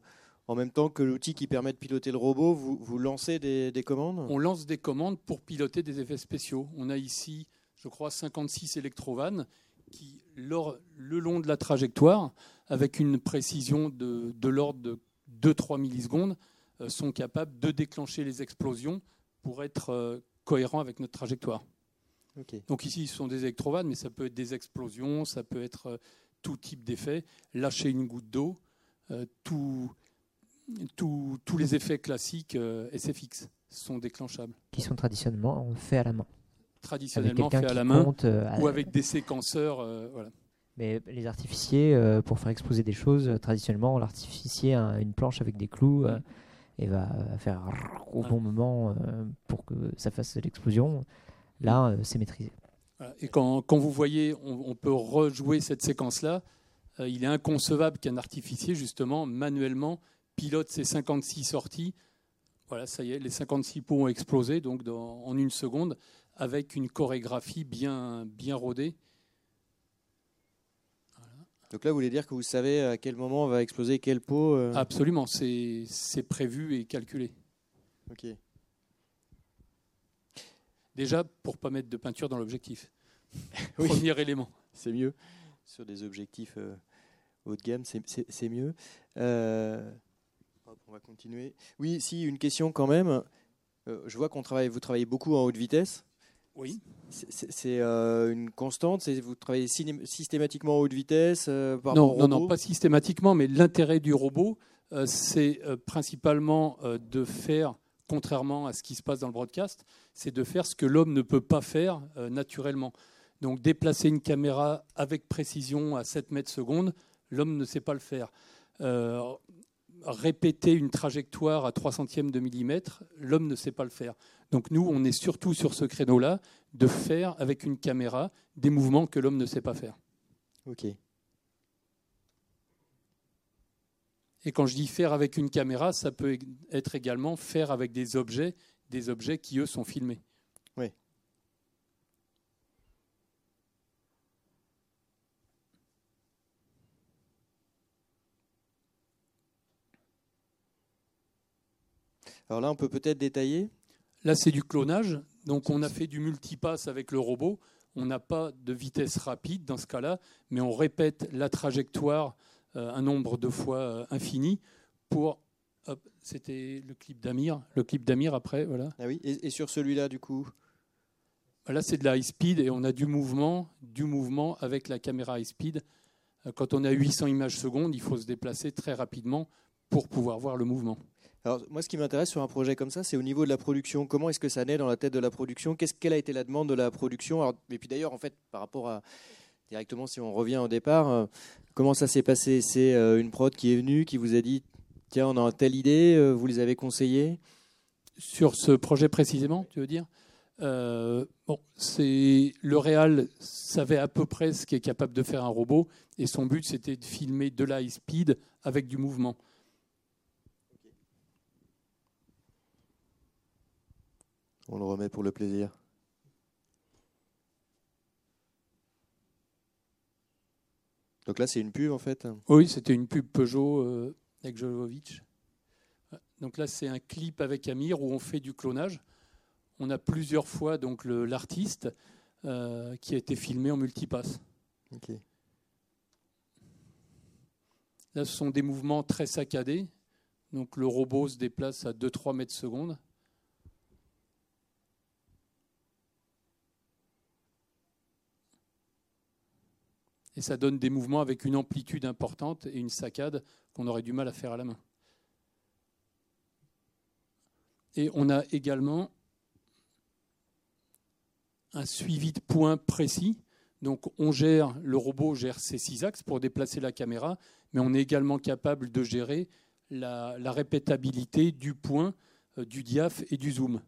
en même temps que l'outil qui permet de piloter le robot, vous, vous lancez des, des commandes? On lance des commandes pour piloter des effets spéciaux. On a ici, je crois, 56 électrovannes qui, lors- le long de la trajectoire, avec une précision de, de l'ordre de 2-3 millisecondes, euh, sont capables de déclencher les explosions pour être euh, cohérents avec notre trajectoire. Donc ici, ce sont des électrovannes, mais ça peut être des explosions, ça peut être euh, tout type d'effet. Lâcher une goutte d'eau, euh, tous les effets classiques euh, SFX sont déclenchables. qui sont traditionnellement faits à la main. Traditionnellement fait à la main compte, euh, ou avec des séquenceurs. euh, voilà. Mais les artificiers, euh, pour faire exploser des choses, traditionnellement, l'artificier a une planche avec des clous et va faire au Ouais. bon moment pour que ça fasse l'explosion. Là, c'est maîtrisé. Voilà. Et quand, quand vous voyez, on, on peut rejouer cette séquence-là, il est inconcevable qu'un artificier, justement, manuellement, pilote ces 56 sorties. Voilà, ça y est, les 56 pots ont explosé donc dans- en une seconde, avec une chorégraphie bien, bien rodée. Donc là, vous voulez dire que vous savez à quel moment va exploser quel pot euh, Absolument, c'est prévu et calculé. ok. Déjà, pour pas mettre de peinture dans l'objectif. Oui. Premier élément. C'est mieux. Sur des objectifs euh, haut de gamme, c'est- mieux. Euh, hop, on va continuer. Oui, si, une question quand même. Euh, je vois qu'on travaille, vous travaillez beaucoup en haute vitesse. Oui. C'est- euh, une constante Vous travaillez systématiquement en haute vitesse euh, par Non, non, non, robot pas systématiquement, mais l'intérêt du robot, euh, c'est euh, principalement euh, de faire, contrairement à ce qui se passe dans le broadcast, c'est de faire ce que l'homme ne peut pas faire euh, naturellement. Donc déplacer une caméra avec précision à 7 mètres secondes, l'homme ne sait pas le faire. Répéter une trajectoire à 3 centièmes de millimètre, l'homme ne sait pas le faire. Donc nous, on est surtout sur ce créneau-là de faire avec une caméra des mouvements que l'homme ne sait pas faire. Ok. Et quand je dis faire avec une caméra, ça peut être également faire avec des objets, des objets qui eux sont filmés. Alors là, on peut peut-être détailler. Là, c'est du clonage. Donc, on a fait du multipass avec le robot. On n'a pas de vitesse rapide dans ce cas-là, mais on répète la trajectoire euh, un nombre de fois euh, infini pour. C'était le clip d'Amir. Le clip d'Amir après, voilà. Ah oui. Et, et sur celui-là, du coup? Là, c'est de la high speed et on a du mouvement, du mouvement avec la caméra high speed. Euh, Quand on a 800 images secondes, il faut se déplacer très rapidement pour pouvoir voir le mouvement. Alors, moi, ce qui m'intéresse sur un projet comme ça, c'est au niveau de la production. Comment est-ce que ça naît dans la tête de la production? Quelle a été la demande de la production? Et puis d'ailleurs, en fait, par rapport à directement, si on revient au départ, euh, comment ça s'est passé? C'est euh, une prod qui est venue, qui vous a dit tiens, on a telle idée, euh, vous les avez conseillés Sur ce projet précisément, tu veux dire? Bon, c'est le Real savait à peu près ce qu'est capable de faire un robot et son but c'était de filmer de la high speed avec du mouvement. On le remet pour le plaisir. Donc là, c'est une pub en fait. Oui, c'était une pub Peugeot euh, avec Jolovic. Donc là, c'est un clip avec Amir où on fait du clonage. On a plusieurs fois donc l'artiste euh, qui a été filmé en multipass. Ok. Là, ce sont des mouvements très saccadés. Donc le robot se déplace à 2-3 mètres secondes. Et ça donne des mouvements avec une amplitude importante et une saccade qu'on aurait du mal à faire à la main. Et on a également un suivi de points précis. Donc on gère, le robot gère ses six axes pour déplacer la caméra, mais on est également capable de gérer la, répétabilité du point, euh, du diaph et du zoom.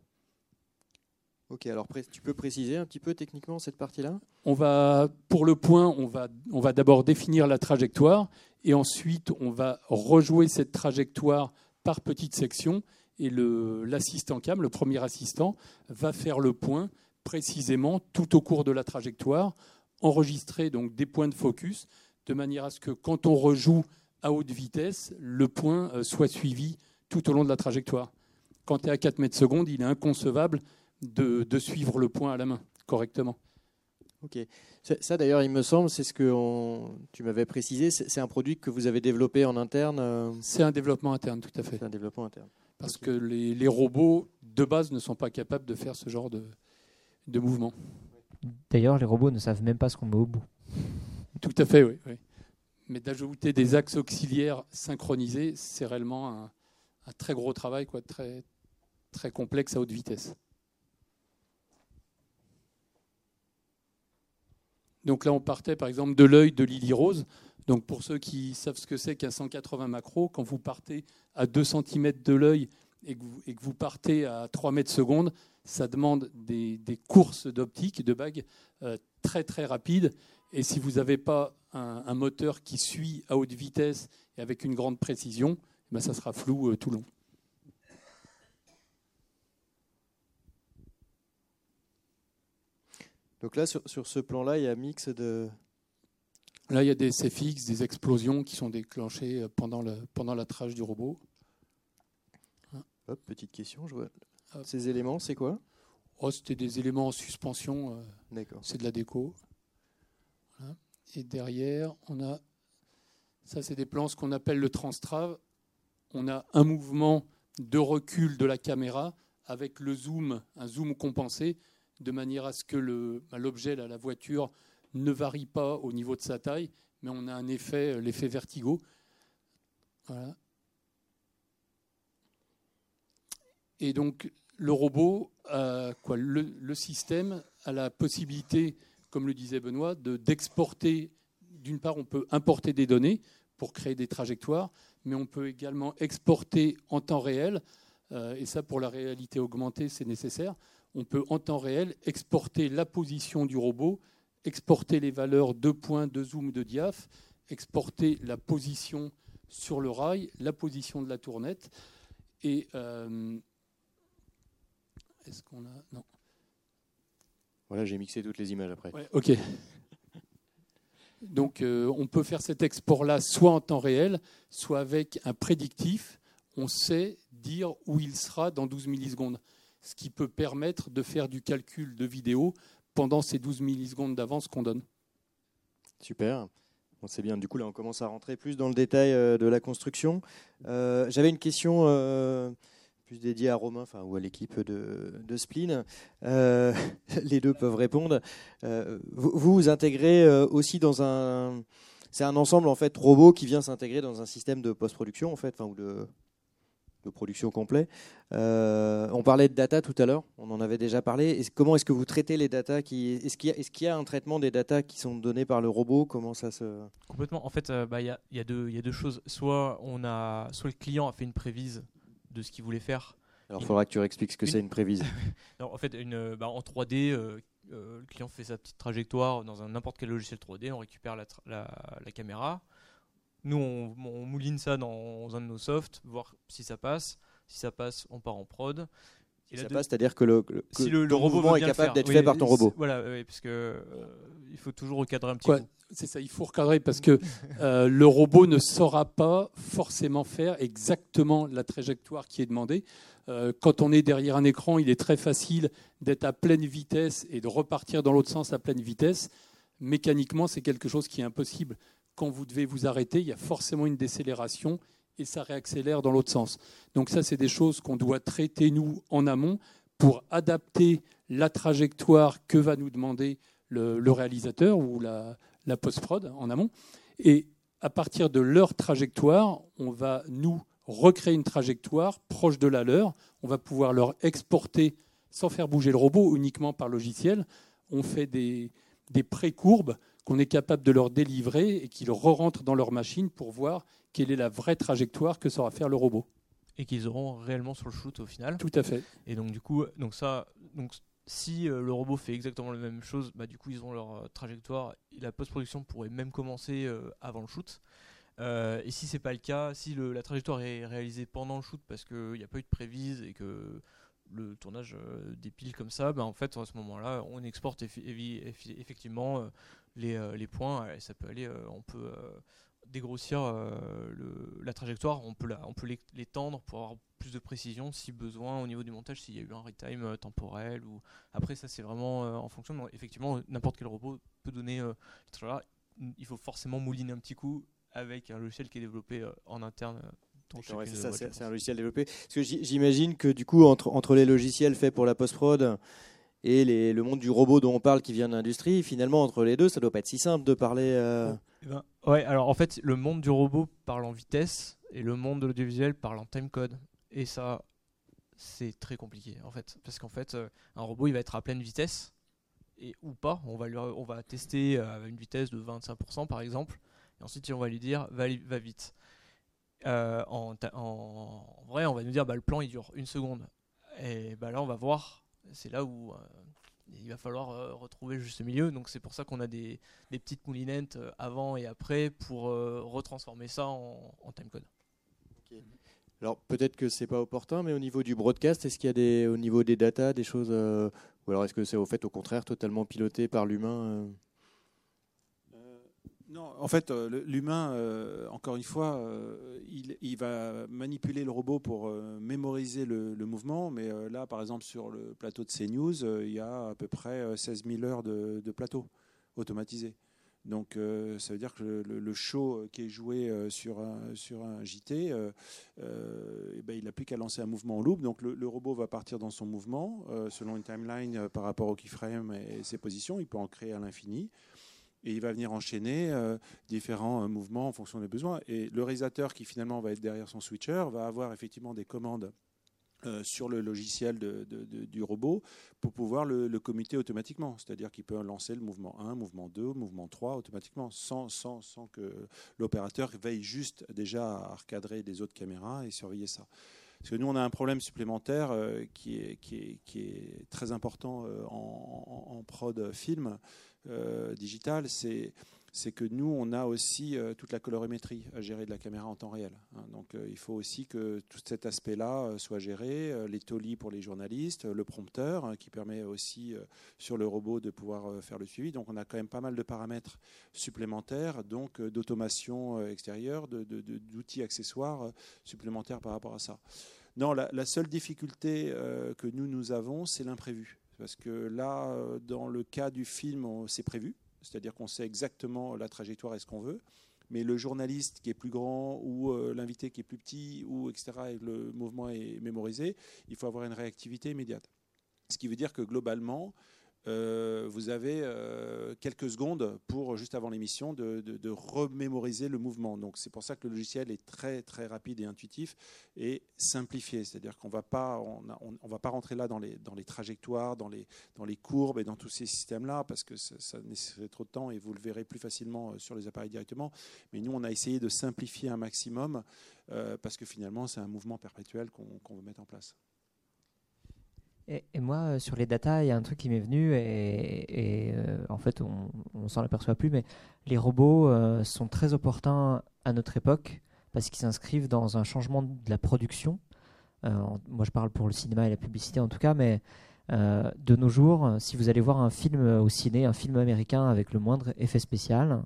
Ok, alors tu peux préciser un petit peu techniquement cette partie-là? On va, pour le point, on va, d'abord définir la trajectoire et ensuite on va rejouer cette trajectoire par petites sections et l'assistant cam, le premier assistant, va faire le point précisément tout au cours de la trajectoire, enregistrer donc des points de focus de manière à ce que quand on rejoue à haute vitesse, le point euh, soit suivi tout au long de la trajectoire. Quand tu es à 4 mètres secondes, il est inconcevable de, de suivre le point à la main correctement. Ok. Ça, d'ailleurs, il me semble, c'est ce que tu m'avais précisé, c'est un produit que vous avez développé en interne euh C'est un développement interne, tout à fait. C'est un développement interne. Parce que les, les, robots, de base, ne sont pas capables de faire ce genre de, de mouvement. D'ailleurs, les robots ne savent même pas ce qu'on met au bout. Tout à fait, oui. Mais d'ajouter des axes auxiliaires synchronisés, c'est réellement un, un, très gros travail, quoi, très, très complexe à haute vitesse. Donc là, on partait par exemple de l'œil de Lily Rose. Donc pour ceux qui savent ce que c'est qu'un 180 macro, quand vous partez à 2 cm de l'œil et, que vous partez à 3 mètres secondes, ça demande des, courses d'optique, de bagues euh, très très rapides. Et si vous n'avez pas un, moteur qui suit à haute vitesse et avec une grande précision, eh ben ça sera flou euh, tout long. Donc là, sur, ce plan-là, il y a un mix de... Là, il y a des CFX, des explosions qui sont déclenchées euh, pendant, le, pendant la trage du robot. Hop, petite question, je vois. Ces éléments, c'est quoi? Oh, C'était des éléments en suspension. Euh, D'accord. C'est de la déco. Et derrière, on a. Ça, c'est des plans, ce qu'on appelle le transtrave. On a un mouvement de recul de la caméra avec le zoom, un zoom compensé, de manière à ce que l'objet, la voiture, ne varie pas au niveau de sa taille, mais on a un effet, euh, l'effet vertigo. Et donc, le robot, le, système a la possibilité, comme le disait Benoît, d'exporter. D'une part, on peut importer des données pour créer des trajectoires, mais on peut également exporter en temps réel, euh, et ça pour la réalité augmentée, c'est nécessaire, on peut en temps réel exporter la position du robot, exporter les valeurs de points, de zoom, de diaph, exporter la position sur le rail, la position de la tournette. Et euh, est-ce qu'on a non. Voilà, j'ai mixé toutes les images après. ok. Donc euh, on peut faire cet export-là soit en temps réel, soit avec un prédictif. On sait dire où il sera dans 12 millisecondes ce qui peut permettre de faire du calcul de vidéo pendant ces 12 millisecondes d'avance qu'on donne. Super. c'est bien. Du coup, là, on commence à rentrer plus dans le détail euh, de la construction. Euh, j'avais une question euh, plus dédiée à Romain enfin, ou à l'équipe de, de, Spleen. les deux peuvent répondre. vous, vous intégrez aussi dans un. C'est un ensemble en fait robot qui vient s'intégrer dans un système de post-production en fait, enfin, ou de de production complet. Euh, on parlait de data tout à l'heure, on en avait déjà parlé. comment est-ce que vous traitez les data qui, Est-ce qu'il y, y, a un traitement des data qui sont données par le robot? Comment ça se Complètement. En fait, euh, bah, il y, y, a deux choses. Soit on a, soit le client a fait une prévise de ce qu'il voulait faire. Alors, il faudra que tu expliques ce que c'est une prévise. en fait, une, bah, en 3D, euh, le client fait sa petite trajectoire dans n'importe quel logiciel 3D, on récupère la, la caméra, nous, on, mouline ça dans un de nos softs, voir si ça passe. Si ça passe, on part en prod. Si ça passe, c'est-à-dire que le, si le, robot est capable d'être fait par ton robot. Voilà, parce que euh, il faut toujours recadrer un petit peu. C'est ça, il faut recadrer parce que euh, le robot ne saura pas forcément faire exactement la trajectoire qui est demandée. Euh, quand on est derrière un écran, il est très facile d'être à pleine vitesse et de repartir dans l'autre sens à pleine vitesse. Mécaniquement, c'est quelque chose qui est impossible quand vous devez vous arrêter, il y a forcément une décélération et ça réaccélère dans l'autre sens. Donc ça, c'est des choses qu'on doit traiter, nous, en amont, pour adapter la trajectoire que va nous demander le, réalisateur ou la, post-prod en amont. Et à partir de leur trajectoire, on va, nous, recréer une trajectoire proche de la leur. On va pouvoir leur exporter sans faire bouger le robot, uniquement par logiciel. On fait des pré-courbes qu'on est capable de leur délivrer et qu'ils re-rentrent dans leur machine pour voir quelle est la vraie trajectoire que saura faire le robot. Et qu'ils auront réellement sur le shoot au final. Tout à fait. Et donc du coup, donc ça, donc si euh, le robot fait exactement la même chose, bah, du coup ils ont leur euh, trajectoire. La post-production pourrait même commencer euh, avant le shoot. et si c'est pas le cas, si la trajectoire est réalisée pendant le shoot parce qu'il n'y a pas eu de prévise et que le tournage dépile comme ça, bah, en fait à ce moment-là, on exporte effectivement les, les, points. Et ça peut aller, on peut dégrossir le, la trajectoire, on peut, la, on peut l'étendre pour avoir plus de précision si besoin au niveau du montage, s'il y a eu un retime euh, temporel. ou Après, ça c'est vraiment euh, en fonction. Effectivement, n'importe quel robot peut donner euh, Il faut forcément mouliner un petit coup avec un logiciel qui est développé en interne. c'est ça, c'est un logiciel développé. Parce que j'imagine que du coup, entre, entre les logiciels faits pour la post-prod et le monde du robot dont on parle qui vient de l'industrie, finalement, entre les deux, ça doit pas être si simple de parler. Eh ben, ouais, alors en fait, le monde du robot parle en vitesse et le monde de l'audiovisuel parle en timecode. Et ça, c'est très compliqué en fait. Parce qu'en fait, euh, un robot, il va être à pleine vitesse, et, ou pas. On va, lui, on va tester à une vitesse de 25% par exemple. Et ensuite, on va lui dire, va, vite. Euh, en, en, vrai, on va nous dire, bah, le plan, il dure une seconde. Et bah, là, on va voir. C'est là où euh, il va falloir retrouver juste milieu. Donc c'est pour ça qu'on a des, petites moulinettes avant et après pour retransformer ça en, timecode. Alors peut-être que c'est pas opportun, mais au niveau du broadcast, est-ce qu'il y a des, au niveau des datas des choses, euh, ou alors est-ce que c'est au fait au contraire totalement piloté par l'humain euh euh, Non, en fait, l'humain, encore une fois, il, va manipuler le robot pour mémoriser le, mouvement, mais là, par exemple, sur le plateau de CNews, il y a à peu près 16 000 heures de, plateau automatisé. Donc euh, ça veut dire que le, show euh, qui est joué euh, sur, un, sur un JT, eh ben, il n'a plus qu'à lancer un mouvement en loop. Donc le, robot va partir dans son mouvement selon une timeline par rapport au keyframe et ses positions. Il peut en créer à l'infini. Et il va venir enchaîner différents mouvements en fonction des besoins. Et le réalisateur qui finalement va être derrière son switcher va avoir effectivement des commandes euh, sur le logiciel du robot pour pouvoir le, le commiter automatiquement. C'est-à-dire qu'il peut lancer le mouvement 1, mouvement 2, mouvement 3 automatiquement, sans, sans, sans que l'opérateur veille juste déjà à recadrer les autres caméras et surveiller ça. Parce que nous, on a un problème supplémentaire euh, qui, est, qui, est, qui, est, très important euh, en, prod film digital, c'est c'est que nous, on a aussi euh, toute la colorimétrie à gérer de la caméra en temps réel. Hein. Donc euh, il faut aussi que tout cet aspect-là euh, soit géré, les tolis pour les journalistes, le prompteur hein, qui permet aussi sur le robot de pouvoir faire le suivi. Donc on a quand même pas mal de paramètres supplémentaires, donc d'automation extérieure, d'outils accessoires supplémentaires par rapport à ça. Non, la, la seule difficulté que nous, nous avons, c'est l'imprévu. Parce que là, dans le cas du film, c'est prévu c'est-à-dire qu'on sait exactement la trajectoire et ce qu'on veut. Mais le journaliste qui est plus grand ou euh, l'invité qui est plus petit ou etc. et le mouvement est mémorisé, il faut avoir une réactivité immédiate. Ce qui veut dire que globalement, euh, vous avez euh, quelques secondes pour, juste avant l'émission, de, remémoriser le mouvement. Donc c'est pour ça que le logiciel est très très rapide et intuitif et simplifié. C'est-à-dire qu'on on, va pas rentrer là dans les, trajectoires, dans les, dans les courbes et dans tous ces systèmes-là parce que ça, ça nécessiterait trop de temps et vous le verrez plus facilement euh, sur les appareils directement. Mais nous, on a essayé de simplifier un maximum parce que finalement, c'est un mouvement perpétuel qu'on veut mettre en place. Et, moi, euh, sur les datas, il y a un truc qui m'est venu, et, euh, en fait, on, on s'en aperçoit plus, mais les robots euh, sont très opportuns à notre époque parce qu'ils s'inscrivent dans un changement de la production. moi, je parle pour le cinéma et la publicité en tout cas, mais de nos jours, si vous allez voir un film au ciné, un film américain avec le moindre effet spécial,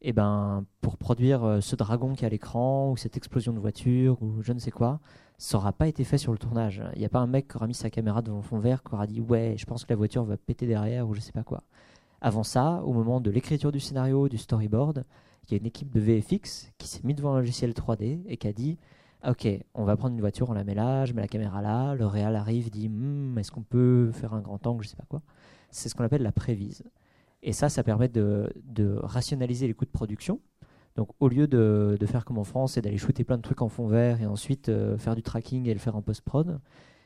et eh ben, pour produire ce dragon qui est à l'écran, ou cette explosion de voiture, ou je ne sais quoi, ça n'aura pas été fait sur le tournage. Il n'y a pas un mec qui aura mis sa caméra devant fond vert qui aura dit ouais, je pense que la voiture va péter derrière ou je sais pas quoi. Avant ça, au moment de l'écriture du scénario, du storyboard, il y a une équipe de VFX qui s'est mis devant un logiciel 3D et qui a dit Ok, on va prendre une voiture, on la met là, je mets la caméra là, le réal arrive, dit hmm, Est-ce qu'on peut faire un grand angle Je sais pas quoi. C'est ce qu'on appelle la prévise. Et ça, ça permet de rationaliser les coûts de production. Donc, au lieu de, faire comme en France et d'aller shooter plein de trucs en fond vert et ensuite euh, faire du tracking et le faire en post-prod,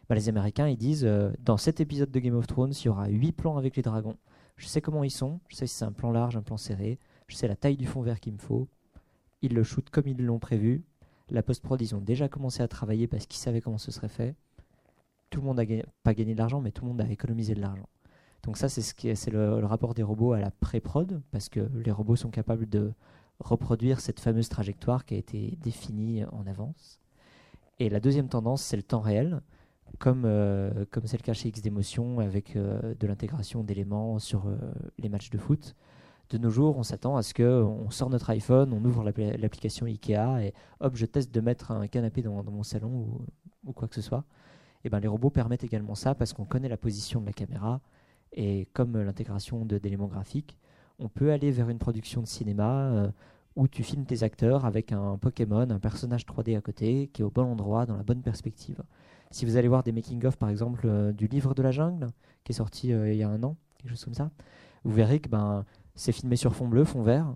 bah, les Américains ils disent euh, dans cet épisode de Game of Thrones, il y aura 8 plans avec les dragons. Je sais comment ils sont, je sais si c'est un plan large, un plan serré, je sais la taille du fond vert qu'il me faut. Ils le shootent comme ils l'ont prévu. La post-prod, ils ont déjà commencé à travailler parce qu'ils savaient comment ce serait fait. Tout le monde a pas gagné de l'argent, mais tout le monde a économisé de l'argent. Donc ça, c'est le, le rapport des robots à la pré-prod, parce que les robots sont capables de reproduire cette fameuse trajectoire qui a été définie en avance. Et la deuxième tendance, c'est le temps réel, comme euh, comme c'est le cas chez XDemotion avec euh, de l'intégration d'éléments sur euh, les matchs de foot. De nos jours, on s'attend à ce que on sort notre iPhone, on ouvre l'appli- l'application Ikea et hop, je teste de mettre un canapé dans, mon salon ou, ou quoi que ce soit. Et ben, les robots permettent également ça parce qu'on connaît la position de la caméra et comme l'intégration d'éléments graphiques, on peut aller vers une production de cinéma euh, où tu filmes tes acteurs avec un Pokémon, un personnage 3D à côté, qui est au bon endroit, dans la bonne perspective. Si vous allez voir des making-of, par exemple, euh, du livre de la jungle, qui est sorti euh, il y a un an, quelque chose comme ça, vous verrez que ben, c'est filmé sur fond bleu, fond vert,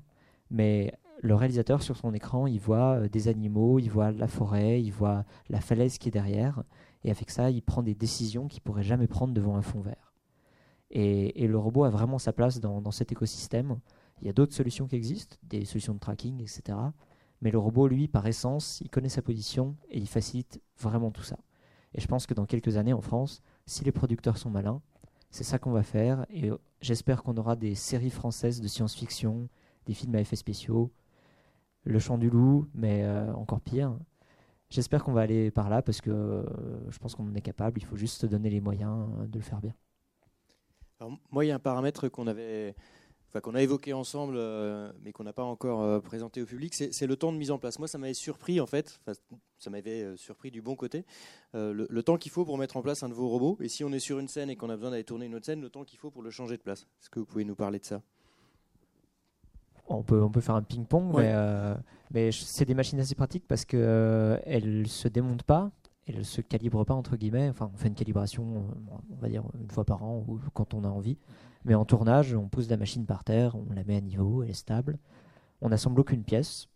mais le réalisateur, sur son écran, il voit des animaux, il voit la forêt, il voit la falaise qui est derrière, et avec ça, il prend des décisions qu'il pourrait jamais prendre devant un fond vert. Et, le robot a vraiment sa place dans, cet écosystème. Il y a d'autres solutions qui existent, des solutions de tracking, etc. Mais le robot, lui, par essence, il connaît sa position et il facilite vraiment tout ça. Et je pense que dans quelques années en France, si les producteurs sont malins, c'est ça qu'on va faire. Et euh, j'espère qu'on aura des séries françaises de science-fiction, des films à effets spéciaux, Le Chant du Loup, mais euh, encore pire. J'espère qu'on va aller par là parce que euh, je pense qu'on en est capable. Il faut juste se donner les moyens de le faire bien. Alors, moi, il y a un paramètre qu'on avait, enfin, qu'on a évoqué ensemble, euh, mais qu'on n'a pas encore euh, présenté au public, c'est le temps de mise en place. Moi, ça m'avait surpris, en fait, ça m'avait euh, surpris du bon côté, euh, le, le temps qu'il faut pour mettre en place un nouveau robot. Et si on est sur une scène et qu'on a besoin d'aller tourner une autre scène, le temps qu'il faut pour le changer de place. Est-ce que vous pouvez nous parler de ça? On peut, on peut faire un ping-pong, Ouais. mais, c'est des machines assez pratiques parce qu'elles ne se démontent pas, elles ne se calibrent pas, entre guillemets. Enfin, on fait une calibration, euh, on va dire, une fois par an ou quand on a envie. Mais en tournage, on pose la machine par terre, on la met à niveau, elle est stable. On n'assemble aucune pièce.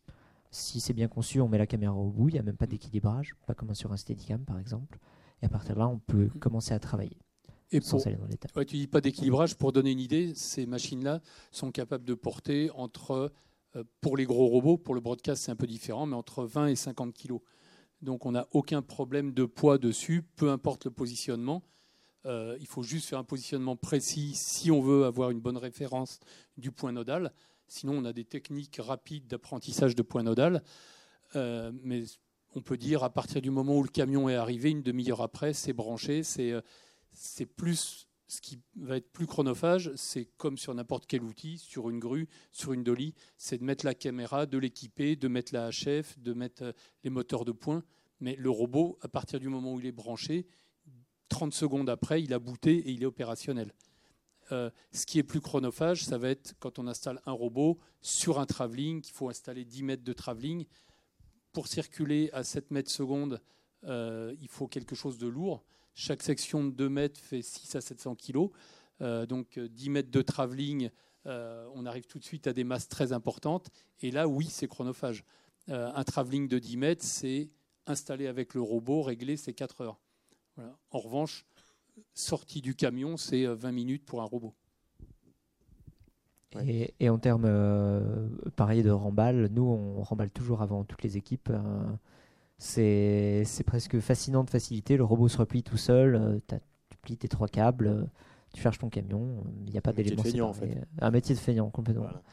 Si c'est bien conçu, on met la caméra au bout, il n'y a même pas d'équilibrage, pas comme sur un Steadicam par exemple. Et à partir de là, on peut commencer à travailler Et sans pour, aller dans les. Ouais, tu dis pas d'équilibrage. Pour donner une idée, ces machines-là sont capables de porter entre, euh, pour les gros robots, pour le broadcast c'est un peu différent, mais entre 20 et 50 kilos. Donc on n'a aucun problème de poids dessus, peu importe le positionnement. Euh, il faut juste faire un positionnement précis si on veut avoir une bonne référence du point nodal. Sinon, on a des techniques rapides d'apprentissage de point nodal. Euh, mais on peut dire à partir du moment où le camion est arrivé, une demi-heure après, c'est branché, c'est euh, c'est plus ce qui va être plus chronophage, c'est comme sur n'importe quel outil, sur une grue, sur une dolly, c'est de mettre la caméra, de l'équiper, de mettre la HF, de mettre euh, les moteurs de pointe. Mais le robot, à partir du moment où il est branché, 30 secondes après, il a booté et il est opérationnel. Euh, ce qui est plus chronophage, ça va être quand on installe un robot sur un travelling, qu'il faut installer 10 mètres de travelling. Pour circuler à 7 mètres secondes, euh, il faut quelque chose de lourd. Chaque section de 2 mètres fait 6 à 700 kg. Euh, donc euh, 10 mètres de travelling, euh, on arrive tout de suite à des masses très importantes. Et là, oui, c'est chronophage. Euh, un travelling de 10 mètres, c'est installé avec le robot, réglé, c'est 4 heures. En revanche, sortie du camion, c'est euh, 20 minutes pour un robot. Et, et en termes euh, pareil de remballe, nous on remballe toujours avant toutes les équipes. Euh, c'est presque fascinant de facilité. Le robot se replie tout seul. euh, tu plies tes trois câbles, euh, tu charges ton camion. Il n'y a pas Un métier de d'éléments feignant, en séparés. Un métier de feignant complètement. Voilà.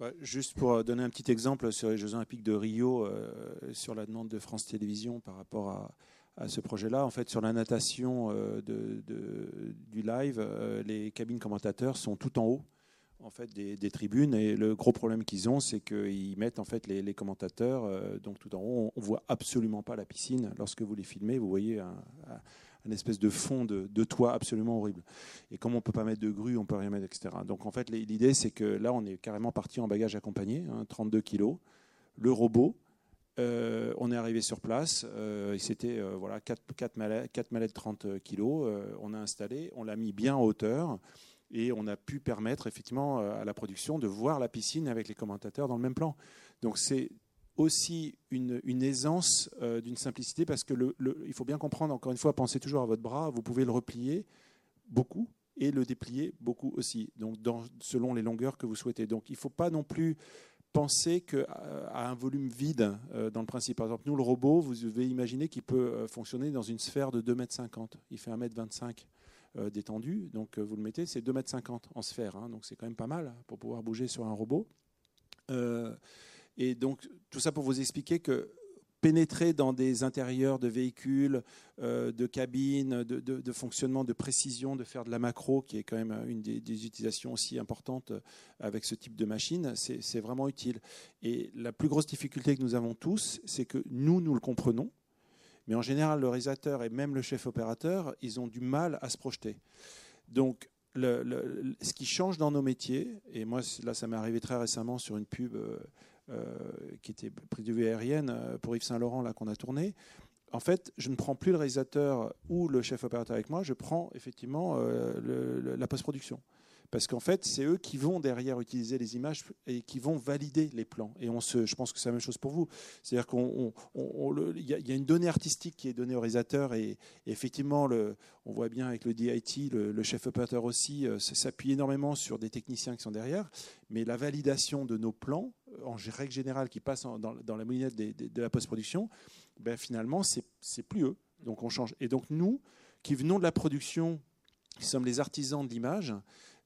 Ouais, juste pour euh, donner un petit exemple sur les Jeux Olympiques de Rio, euh, sur la demande de France Télévisions par rapport à, à ce projet-là, en fait, sur la natation euh, de, de- du live, euh, les cabines commentateurs sont tout en haut en fait des, tribunes et le gros problème qu'ils ont c'est qu'ils mettent en fait les, commentateurs euh, donc tout en haut on, on voit absolument pas la piscine lorsque vous les filmez vous voyez un, espèce de fond de, toit absolument horrible. Et comme on ne peut pas mettre de grue, on peut rien mettre, etc. Donc en fait, l'idée, c'est que là, on est carrément parti en bagage accompagné, 32 hein, kilos, le robot. Euh, on est arrivé sur place, euh, c'était voilà, 4, 4, mallettes, 4 mallettes 30 kilos. on a installé, on l'a mis bien en hauteur et on a pu permettre effectivement à la production de voir la piscine avec les commentateurs dans le même plan. Donc c'est aussi une, aisance euh, d'une simplicité parce que il faut bien comprendre, encore une fois, pensez toujours à votre bras, vous pouvez le replier beaucoup et le déplier beaucoup aussi, donc selon les longueurs que vous souhaitez. Donc il ne faut pas non plus penser qu'à euh, un volume vide euh, dans le principe. Par exemple, nous, le robot, vous devez imaginer qu'il peut fonctionner dans une sphère de 2,50 m. Il fait 1,25 m d'étendue, donc vous le mettez, c'est 2,50 m en sphère, hein. donc c'est quand même pas mal pour pouvoir bouger sur un robot. Et donc, tout ça pour vous expliquer que pénétrer dans des intérieurs de véhicules, euh, de cabines, de, fonctionnement, de précision, de faire de la macro, qui est quand même une des, utilisations aussi importantes avec ce type de machine, c'est vraiment utile. Et la plus grosse difficulté que nous avons tous, c'est que nous, nous le comprenons, mais en général, le réalisateur et même le chef opérateur, ils ont du mal à se projeter. Donc, ce qui change dans nos métiers, et moi, là, ça m'est arrivé très récemment sur une pub. Euh, euh, qui était prise de vue aérienne euh, pour Yves Saint-Laurent, là, qu'on a tourné. En fait, je ne prends plus le réalisateur ou le chef opérateur avec moi, je prends effectivement la post-production. Parce qu'en fait, c'est eux qui vont derrière utiliser les images et qui vont valider les plans. Et je pense que c'est la même chose pour vous. C'est-à-dire qu'il y, a une donnée artistique qui est donnée au réalisateur et, effectivement, on voit bien avec le DIT, le, chef opérateur aussi, s'appuie énormément sur des techniciens qui sont derrière. Mais la validation de nos plans, en règle générale, qui passent dans, la moulinette de la post-production, ben finalement, c'est plus eux. Donc on change. Et donc nous, qui venons de la production, qui sommes les artisans de l'image,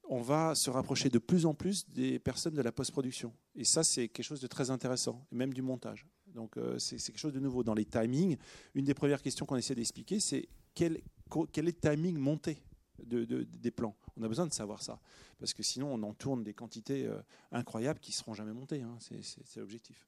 on va se rapprocher de plus en plus des personnes de la post-production. Et ça, c'est quelque chose de très intéressant, même du montage. Donc euh, c'est quelque chose de nouveau. Dans les timings, une des premières questions qu'on essaie d'expliquer, c'est quel, quel est le timing monté de, des plans? On a besoin de savoir ça, parce que sinon on en tourne des quantités euh, incroyables qui ne seront jamais montées. Hein. C'est l'objectif.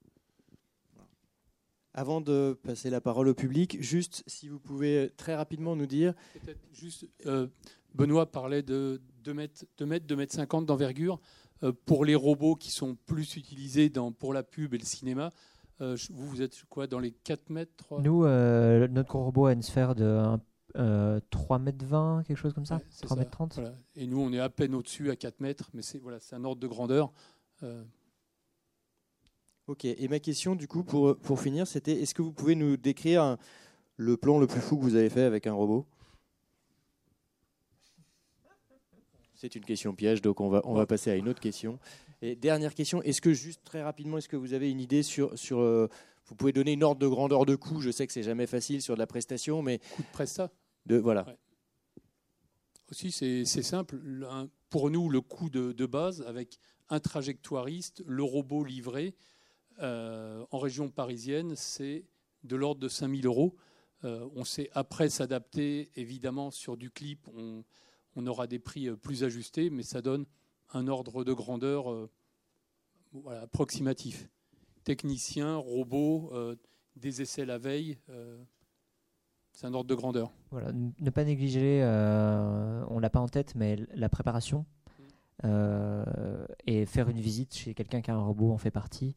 Avant de passer la parole au public, juste si vous pouvez très rapidement nous dire. Peut-être juste, euh, Benoît parlait de 2 mètres, 2 mètres, 2 mètres 50 d'envergure. Euh, pour les robots qui sont plus utilisés dans, pour la pub et le cinéma, vous, vous êtes quoi dans les 4 mètres 3 Nous, notre robot a une sphère de 3 mètres 20, quelque chose comme ça 3 mètres 30 Et nous, on est à peine au-dessus, à 4 mètres, mais c'est voilà, un ordre de grandeur. Euh. Ok, et ma question, du coup, pour, pour finir, c'était est-ce que vous pouvez nous décrire le plan le plus fou que vous avez fait avec un robot? C'est une question piège, donc on va, on va passer à une autre question. Et dernière question, est-ce que juste très rapidement, est-ce que vous avez une idée sur, sur euh, vous pouvez donner une ordre de grandeur de coût Je sais que c'est jamais facile sur de la prestation, mais coût de prestat voilà. Aussi, c'est simple. Pour nous, le coût de, base, avec un trajectoiriste, le robot livré, euh, en région parisienne, c'est de l'ordre de 5000 euros. Euh, on sait après s'adapter, évidemment, sur du clip, on, aura des prix euh, plus ajustés, mais ça donne un ordre de grandeur approximatif. Technicien, robot, des essais la veille. C'est un ordre de grandeur. Voilà, ne pas négliger, euh, on l'a pas en tête, mais la préparation euh, et faire une visite chez quelqu'un qui a un robot en fait partie,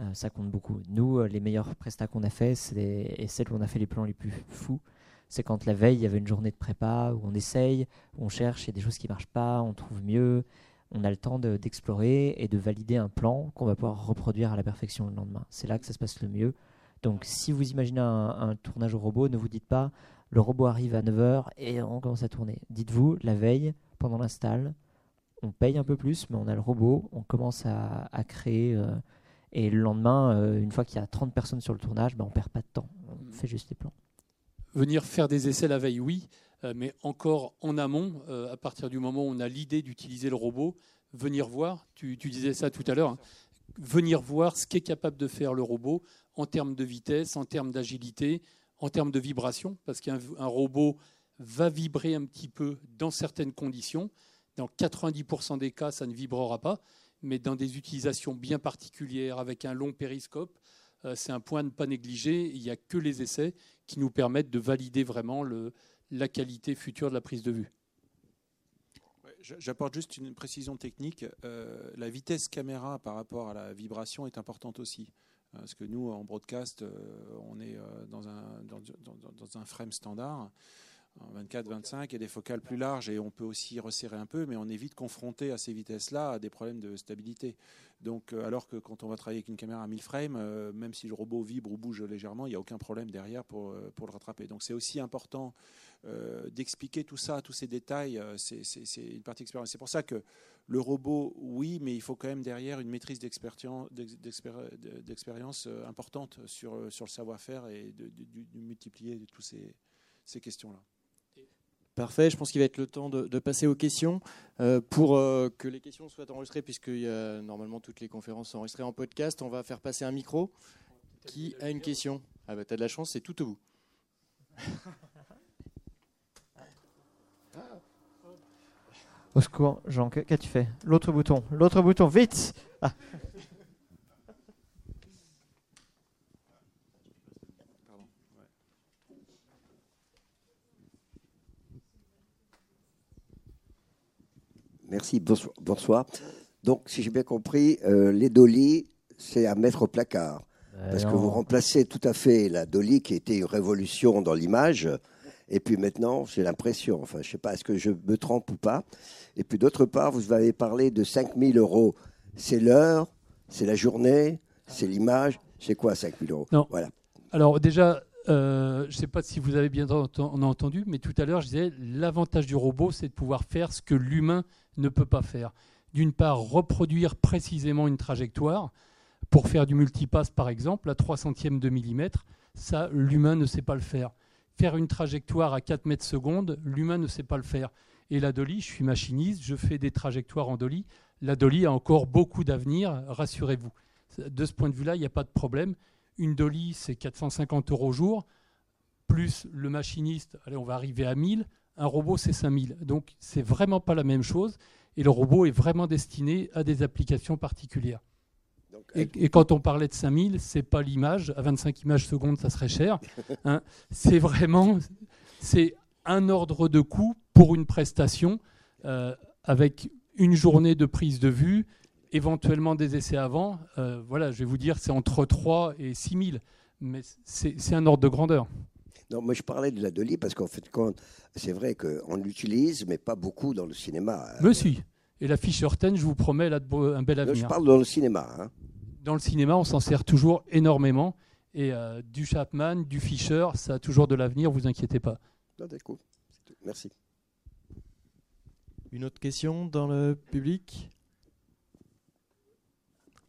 euh, ça compte beaucoup. Nous, les meilleurs prestats qu'on a fait, et celles où on a fait les plans les plus fous, c'est quand la veille il y avait une journée de prépa où on essaye, où on cherche, il y a des choses qui marchent pas, on trouve mieux, on a le temps d'explorer et de valider un plan qu'on va pouvoir reproduire à la perfection le lendemain. C'est là que ça se passe le mieux. Donc si vous imaginez un, tournage au robot, ne vous dites pas le robot arrive à 9h et on commence à tourner. Dites-vous la veille, pendant l'install, on paye un peu plus, mais on a le robot, on commence à, créer. Euh, et le lendemain, euh, une fois qu'il y a 30 personnes sur le tournage, ben, on perd pas de temps. On mm. fait juste les plans. Venir faire des essais la veille, oui, euh, mais encore en amont, à partir du moment où on a l'idée d'utiliser le robot, venir voir, tu, disais ça tout à l'heure, hein, venir voir ce qu'est capable de faire le robot en termes de vitesse, en termes d'agilité, en termes de vibration, parce qu'un robot va vibrer un petit peu dans certaines conditions. Dans 90% des cas, ça ne vibrera pas, mais dans des utilisations bien particulières, avec un long périscope, euh, c'est un point à ne pas négliger. Il n'y a que les essais qui nous permettent de valider vraiment la qualité future de la prise de vue. J'apporte juste une précision technique. Euh, la vitesse caméra par rapport à la vibration est importante aussi. Euh, parce que nous, en broadcast, euh, on est dans un, dans, dans un frame standard. 24, 25, il y a des focales plus larges et on peut aussi resserrer un peu, mais on est vite confronté à ces vitesses-là à des problèmes de stabilité. Donc, alors que quand on va travailler avec une caméra à 1000 frames, même si le robot vibre ou bouge légèrement, il n'y a aucun problème derrière pour, pour le rattraper. Donc, c'est aussi important euh, d'expliquer tout ça, tous ces détails, euh, c'est une partie expérience. C'est pour ça que le robot, oui, mais il faut quand même derrière une maîtrise d'expérience euh, importante sur, le savoir-faire et de, multiplier toutes ces, ces questions-là. Parfait, je pense qu'il va être le temps de, passer aux questions. pour que les questions soient enregistrées, puisque normalement toutes les conférences sont enregistrées en podcast, on va faire passer un micro. Qui a une question? Ah bah t'as de la chance, c'est tout au bout. Au secours, Jean, qu'as-tu fait? L'autre bouton, l'autre bouton, vite ah. Merci, bonsoir. Donc, si j'ai bien compris, euh, les dolly, c'est à mettre au placard. Euh, parce que vous remplacez tout à fait la dolly qui était une révolution dans l'image et puis maintenant, j'ai l'impression, enfin, je ne sais pas, est-ce que je me trompe ou pas? Et puis d'autre part, vous avez parlé de 5 000 euros. C'est l'heure, c'est la journée, c'est l'image. C'est quoi 5 000 euros? Non. Voilà. Alors déjà, euh, je ne sais pas si vous avez bien entendu, mais tout à l'heure, je disais, l'avantage du robot, c'est de pouvoir faire ce que l'humain ne peut pas faire. D'une part, reproduire précisément une trajectoire pour faire du multipass, par exemple, à 3 centièmes de millimètre. Ça, l'humain ne sait pas le faire faire une trajectoire à 4 mètres secondes, l'humain ne sait pas le faire. Et la dolly, je suis machiniste, je fais des trajectoires en dolly. La dolly a encore beaucoup d'avenir, rassurez-vous. De ce point de vue-là, il n'y a pas de problème. Une dolly, c'est 450 euros au jour, plus le machiniste, allez, on va arriver à 1000. Un robot, c'est 5000. Donc, c'est vraiment pas la même chose. Et le robot est vraiment destiné à des applications particulières. Et, quand on parlait de 5000, c'est pas l'image. À 25 images secondes, ça serait cher. Hein. C'est vraiment c'est un ordre de coût pour une prestation euh, avec une journée de prise de vue, éventuellement des essais avant. Euh, voilà, je vais vous dire, c'est entre 3 et 6000. Mais c'est un ordre de grandeur. Non, moi je parlais de la Dolly parce qu'en fait, c'est vrai qu'on l'utilise, mais pas beaucoup dans le cinéma. Monsieur. Et la Fisher 10, je vous promets, elle a un bel avenir. je parle dans le cinéma. Hein dans le cinéma, on s'en sert toujours énormément. Et euh, du Chapman, du Fischer, ça a toujours de l'avenir, vous inquiétez pas. Merci. Une autre question dans le public?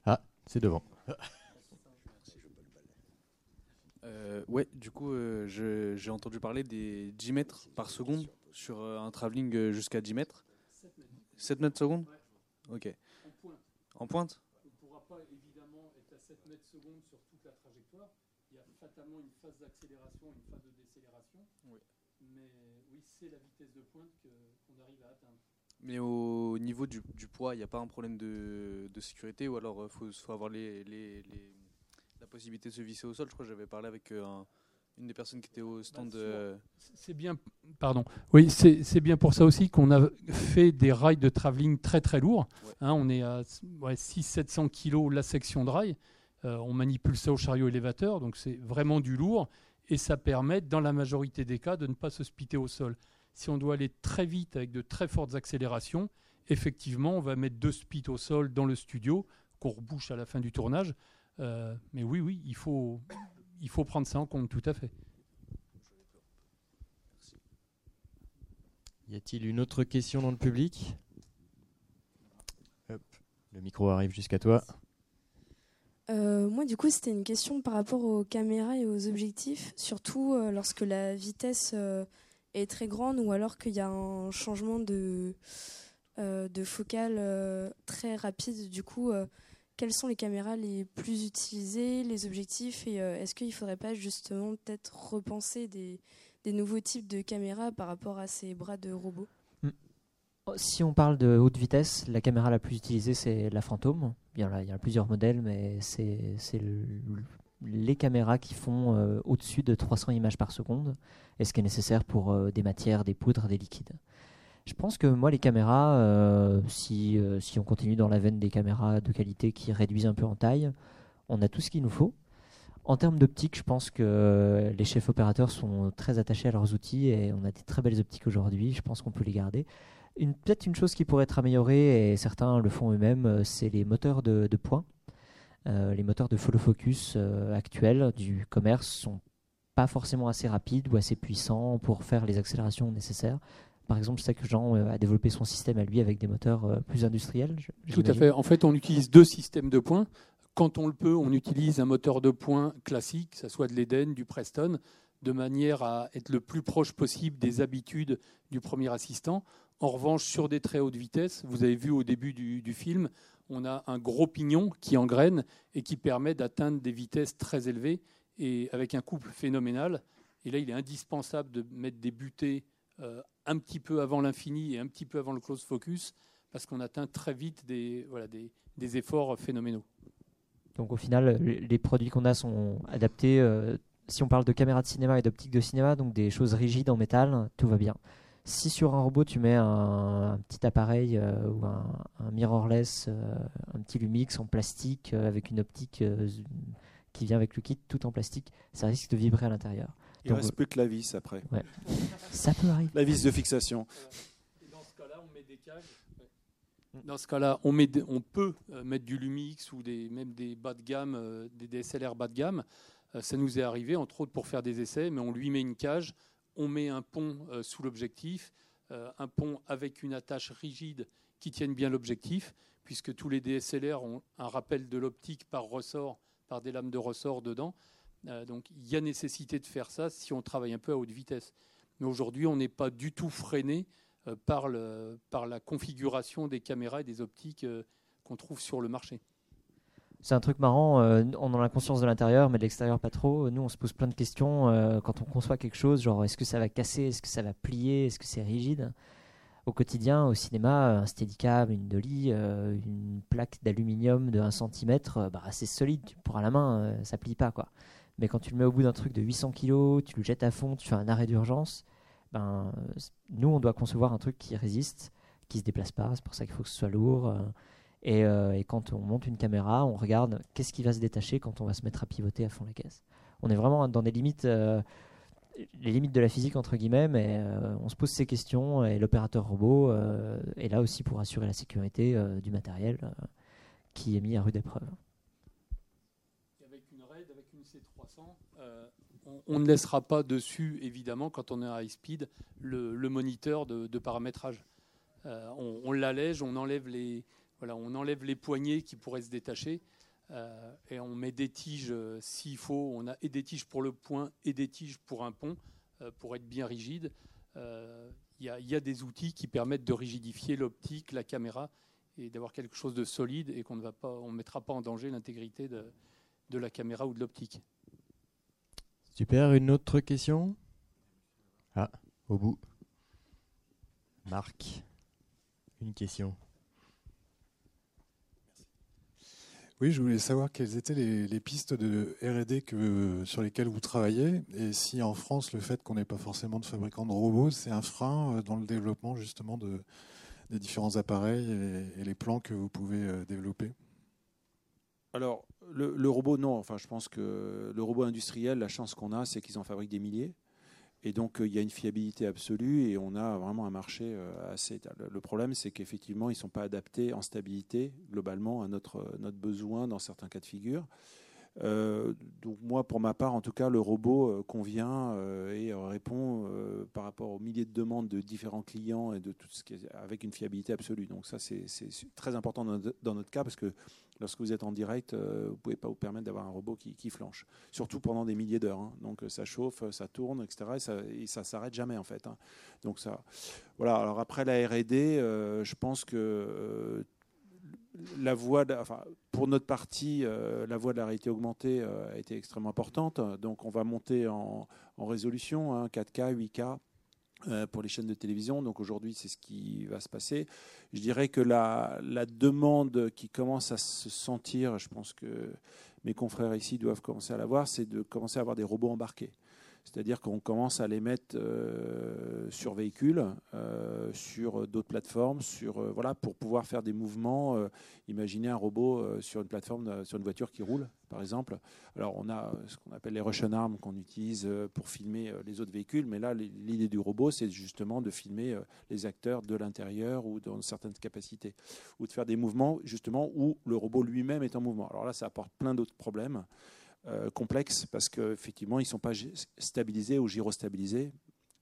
Ah, c'est devant. Euh, ouais, du coup, euh, j'ai entendu parler des 10 mètres par seconde sur un travelling jusqu'à 10 mètres. 7 mètres secondes Ok. En pointe secondes sur toute la trajectoire, il y a fatalement une phase d'accélération et une phase de décélération. Oui. Mais oui, c'est la vitesse de pointe qu'on arrive à atteindre. Mais au niveau du, du poids, il n'y a pas un problème de, de sécurité ou alors il euh, faut, faut, avoir les, les, les, la possibilité de se visser au sol Je crois que j'avais parlé avec euh, un, une des personnes qui était au stand. Bah, de... C'est bien, pardon. Oui, c'est bien pour ça aussi qu'on a fait des rails de travelling très très lourds. Hein, on est à ouais, 600-700 kg la section de rail. Euh, on manipule ça au chariot élévateur, donc c'est vraiment du lourd, et ça permet, dans la majorité des cas, de ne pas se splitter au sol. Si on doit aller très vite avec de très fortes accélérations, effectivement, on va mettre deux spits au sol dans le studio, qu'on rebouche à la fin du tournage. Euh, mais oui, oui, il faut, il faut prendre ça en compte, tout à fait. Y a-t-il une autre question dans le public? Le micro arrive jusqu'à toi. Euh, moi, du coup, c'était une question par rapport aux caméras et aux objectifs, surtout euh, lorsque la vitesse euh, est très grande ou alors qu'il y a un changement de, de focale très rapide. Du coup, quelles sont les caméras les plus utilisées, les objectifs, et est-ce qu'il ne faudrait pas justement peut-être repenser des, nouveaux types de caméras par rapport à ces bras de robots? Oh, si on parle de haute vitesse, la caméra la plus utilisée, c'est la Phantom. Il y, en a, plusieurs modèles, mais c'est les caméras qui font au-dessus de 300 images par seconde et ce qui est nécessaire pour des matières, des poudres, des liquides. Je pense que moi, les caméras, si, si on continue dans la veine des caméras de qualité qui réduisent un peu en taille, on a tout ce qu'il nous faut. En termes d'optique, je pense que les chefs opérateurs sont très attachés à leurs outils et on a des très belles optiques aujourd'hui. Je pense qu'on peut les garder. Peut-être une chose qui pourrait être améliorée, et certains le font eux-mêmes, euh, c'est les moteurs de, points. Euh, les moteurs de follow focus euh, actuels du commerce sont pas forcément assez rapides ou assez puissants pour faire les accélérations nécessaires. Par exemple, je sais que Jean a développé son système à lui avec des moteurs plus industriels. Tout à fait. En fait, on utilise deux systèmes de points. Quand on le peut, on utilise un moteur de points classique, que ce soit de l'Eden, du Preston, de manière à être le plus proche possible des habitudes du premier assistant. En revanche, sur des très hautes vitesses, vous avez vu au début du, film, on a un gros pignon qui engraine et qui permet d'atteindre des vitesses très élevées et avec un couple phénoménal. Et là, il est indispensable de mettre des butées euh, un petit peu avant l'infini et un petit peu avant le close focus parce qu'on atteint très vite des, voilà, des efforts phénoménaux. Donc au final, les produits qu'on a sont adaptés. Euh, si on parle de caméra de cinéma et d'optique de cinéma, donc des choses rigides en métal, tout va bien. Si sur un robot tu mets un, petit appareil euh, ou un, mirrorless, euh, un petit Lumix en plastique avec une optique qui vient avec le kit, tout en plastique, ça risque de vibrer à l'intérieur. Il ne reste plus que la vis après. ça peut arriver. La vis de fixation. dans ce cas-là, on met des cages dans ce cas-là, on, on, peut euh, mettre du Lumix ou des, même des bas de gamme, euh, des DSLR bas de gamme. Euh, ça nous est arrivé, entre autres pour faire des essais, mais on lui met une cage, on met un pont sous l'objectif, un pont avec une attache rigide qui tienne bien l'objectif, puisque tous les DSLR ont un rappel de l'optique par ressort, par des lames de ressort dedans. Donc il y a nécessité de faire ça si on travaille un peu à haute vitesse. Mais aujourd'hui, on n'est pas du tout freiné euh, par, le, par la configuration des caméras et des optiques euh, qu'on trouve sur le marché. C'est un truc marrant, euh, on en a conscience de l'intérieur, mais de l'extérieur pas trop. Nous, on se pose plein de questions quand on conçoit quelque chose, genre est-ce que ça va casser, est-ce que ça va plier, est-ce que c'est rigide? Au quotidien, au cinéma, un Steadicam, une dolly, une plaque d'aluminium de 1 cm, bah, c'est solide, pour à la main, ça plie pas. quoi. Mais quand tu le mets au bout d'un truc de 800 kg, tu le jettes à fond, tu fais un arrêt d'urgence, ben, nous, on doit concevoir un truc qui résiste, qui se déplace pas. C'est pour ça qu'il faut que ce soit lourd. Euh, euh, et, quand on monte une caméra, on regarde qu'est-ce qui va se détacher quand on va se mettre à pivoter à fond la caisse. On est vraiment dans des limites, euh, les limites de la physique entre guillemets, mais on se pose ces questions et l'opérateur robot est là aussi pour assurer la sécurité du matériel qui est mis à rude épreuve. Avec une RAID, avec une C300, on, ne laissera pas dessus, évidemment, quand on est à high speed, le, moniteur de, paramétrage. Euh, on, l'allège, on enlève les, voilà, poignées qui pourraient se détacher euh, et on met des tiges euh, s'il faut. On a et des tiges pour le point et des tiges pour un pont pour être bien rigide. Il y, a des outils qui permettent de rigidifier l'optique, la caméra et d'avoir quelque chose de solide et qu'on ne va pas, on mettra pas en danger l'intégrité de la caméra ou de l'optique. Super, une autre question? Ah, au bout. Marc, une question. Oui, je voulais savoir quelles étaient les, pistes de RD sur lesquelles vous travaillez et si en France le fait qu'on n'ait pas forcément de fabricants de robots, c'est un frein euh, dans le développement justement de, des différents appareils et, et les plans que vous pouvez euh, développer? Alors, le, robot, non. Enfin, je pense que le robot industriel, la chance qu'on a, c'est qu'ils en fabriquent des milliers. Et donc, euh, il y a une fiabilité absolue et on a vraiment un marché euh, assez. Le problème, c'est qu'effectivement, ils ne sont pas adaptés en stabilité, globalement, à notre, notre besoin dans certains cas de figure. Euh, donc moi, pour ma part, en tout cas, le robot convient et répond par rapport aux milliers de demandes de différents clients et de tout ce qui est avec une fiabilité absolue. Donc ça, c'est très important dans notre cas parce que lorsque vous êtes en direct, euh, vous pouvez pas vous permettre d'avoir un robot qui, flanche. Surtout pendant des milliers d'heures. Hein. Donc ça chauffe, ça tourne, etc. Et ça ne s'arrête jamais en fait. Hein. Donc ça, voilà. Alors après la R&D, euh, je pense que euh, la voie, pour notre partie, la voie de la réalité augmentée a été extrêmement importante. Donc on va monter en, résolution, 4K, hein, 8K. Euh, pour les chaînes de télévision. Donc aujourd'hui, c'est ce qui va se passer. Je dirais que la, la, demande qui commence à se sentir, je pense que mes confrères ici doivent commencer à l'avoir, c'est de commencer à avoir des robots embarqués. C'est-à-dire qu'on commence à les mettre euh, sur véhicules, euh, sur d'autres plateformes, sur, euh, voilà, pour pouvoir faire des mouvements. imaginez un robot sur une plateforme, sur une voiture qui roule, par exemple. Alors on a ce qu'on appelle les Russian Arms qu'on utilise pour filmer les autres véhicules, mais là l'idée du robot, c'est justement de filmer les acteurs de l'intérieur ou dans certaines capacités, ou de faire des mouvements justement où le robot lui-même est en mouvement. Alors là, ça apporte plein d'autres problèmes. Euh, complexes parce qu'effectivement, ils ne sont pas stabilisés ou gyrostabilisés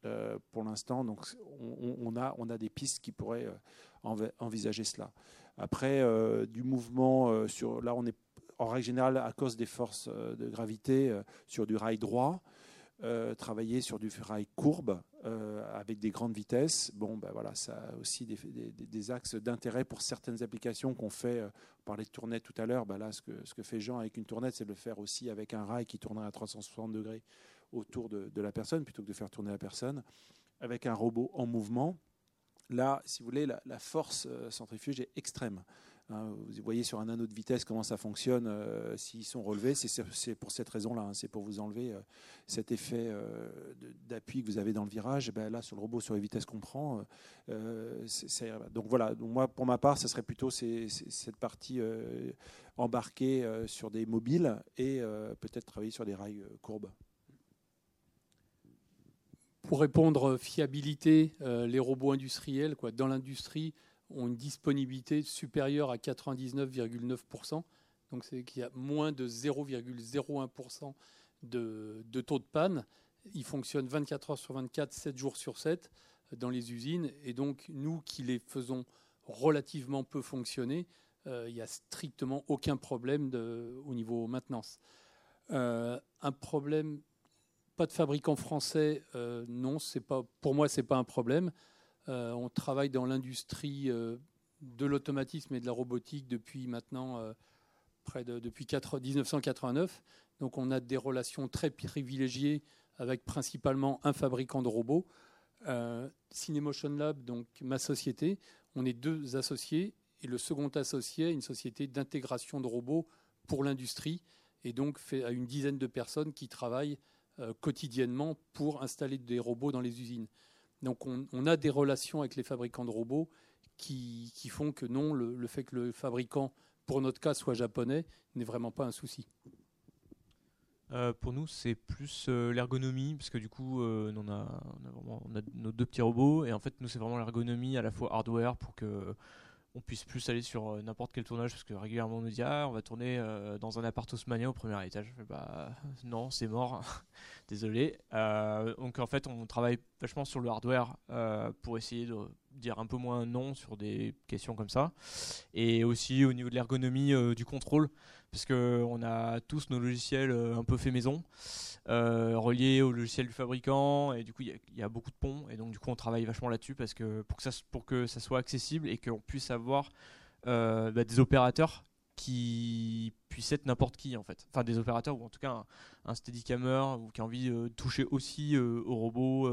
euh, pour l'instant. Donc, on, a, on a des pistes qui pourraient euh, envisager cela. Après, du mouvement, sur, là, on est en règle générale, à cause des forces de gravité, sur du rail droit. Euh, travailler sur du ferraille courbe euh, avec des grandes vitesses. Bon, ben voilà, ça a aussi des, axes d'intérêt pour certaines applications qu'on fait. Euh, on parlait de tournette tout à l'heure. Ben là, ce que, ce que fait Jean avec une tournette, c'est de le faire aussi avec un rail qui tournerait à 360 degrés autour de, la personne plutôt que de faire tourner la personne. Avec un robot en mouvement, là, si vous voulez, la force centrifuge est extrême. Hein, vous voyez sur un anneau de vitesse comment ça fonctionne euh, s'ils sont relevés. C'est pour cette raison-là. Hein, c'est pour vous enlever euh, cet effet euh, d'appui que vous avez dans le virage. Ben là, sur le robot, sur les vitesses qu'on prend, donc voilà. Moi, pour ma part, ce serait plutôt cette partie embarquée sur des mobiles et peut-être travailler sur des rails courbes. Pour répondre fiabilité, les robots industriels, quoi, dans l'industrie, ont une disponibilité supérieure à 99,9%. Donc c'est qu'il y a moins de 0,01% de, de, taux de panne. Ils fonctionnent 24 heures sur 24, 7 jours sur 7 dans les usines. Et donc nous qui les faisons relativement peu fonctionner, euh, il n'y a strictement aucun problème au niveau maintenance. Euh, un problème, pas de fabricant français, euh, non, pas, pour moi, ce n'est pas un problème. Euh, on travaille dans l'industrie euh, de l'automatisme et de la robotique depuis maintenant euh, près de depuis 1989. Donc on a des relations très privilégiées avec principalement un fabricant de robots. Cinemotion Lab, donc ma société, on est deux associés et le second associé est une société d'intégration de robots pour l'industrie et donc fait à une dizaine de personnes qui travaillent quotidiennement pour installer des robots dans les usines. Donc on, a des relations avec les fabricants de robots qui, font que non, le, fait que le fabricant, pour notre cas, soit japonais, n'est vraiment pas un souci. Euh, pour nous, c'est plus euh, l'ergonomie, parce que du coup, euh, on, a, on, a nos deux petits robots, et en fait, nous, c'est vraiment l'ergonomie à la fois hardware pour que on puisse plus aller sur euh, n'importe quel tournage parce que régulièrement on nous dit ah on va tourner euh, dans un appart haussmannien au premier étage. Bah non c'est mort, désolé. Euh, donc en fait on travaille vachement sur le hardware pour essayer de dire un peu moins non sur des questions comme ça et aussi au niveau de l'ergonomie du contrôle parce que on a tous nos logiciels un peu fait maison. Euh, relié au logiciel du fabricant et du coup il y, a beaucoup de ponts et donc du coup on travaille vachement là-dessus parce que pour que ça pour que ça soit accessible et qu'on puisse avoir euh, bah, des opérateurs qui puissent être n'importe qui en fait enfin des opérateurs ou en tout cas un, un steadicammer ou qui a envie de toucher aussi euh, au robot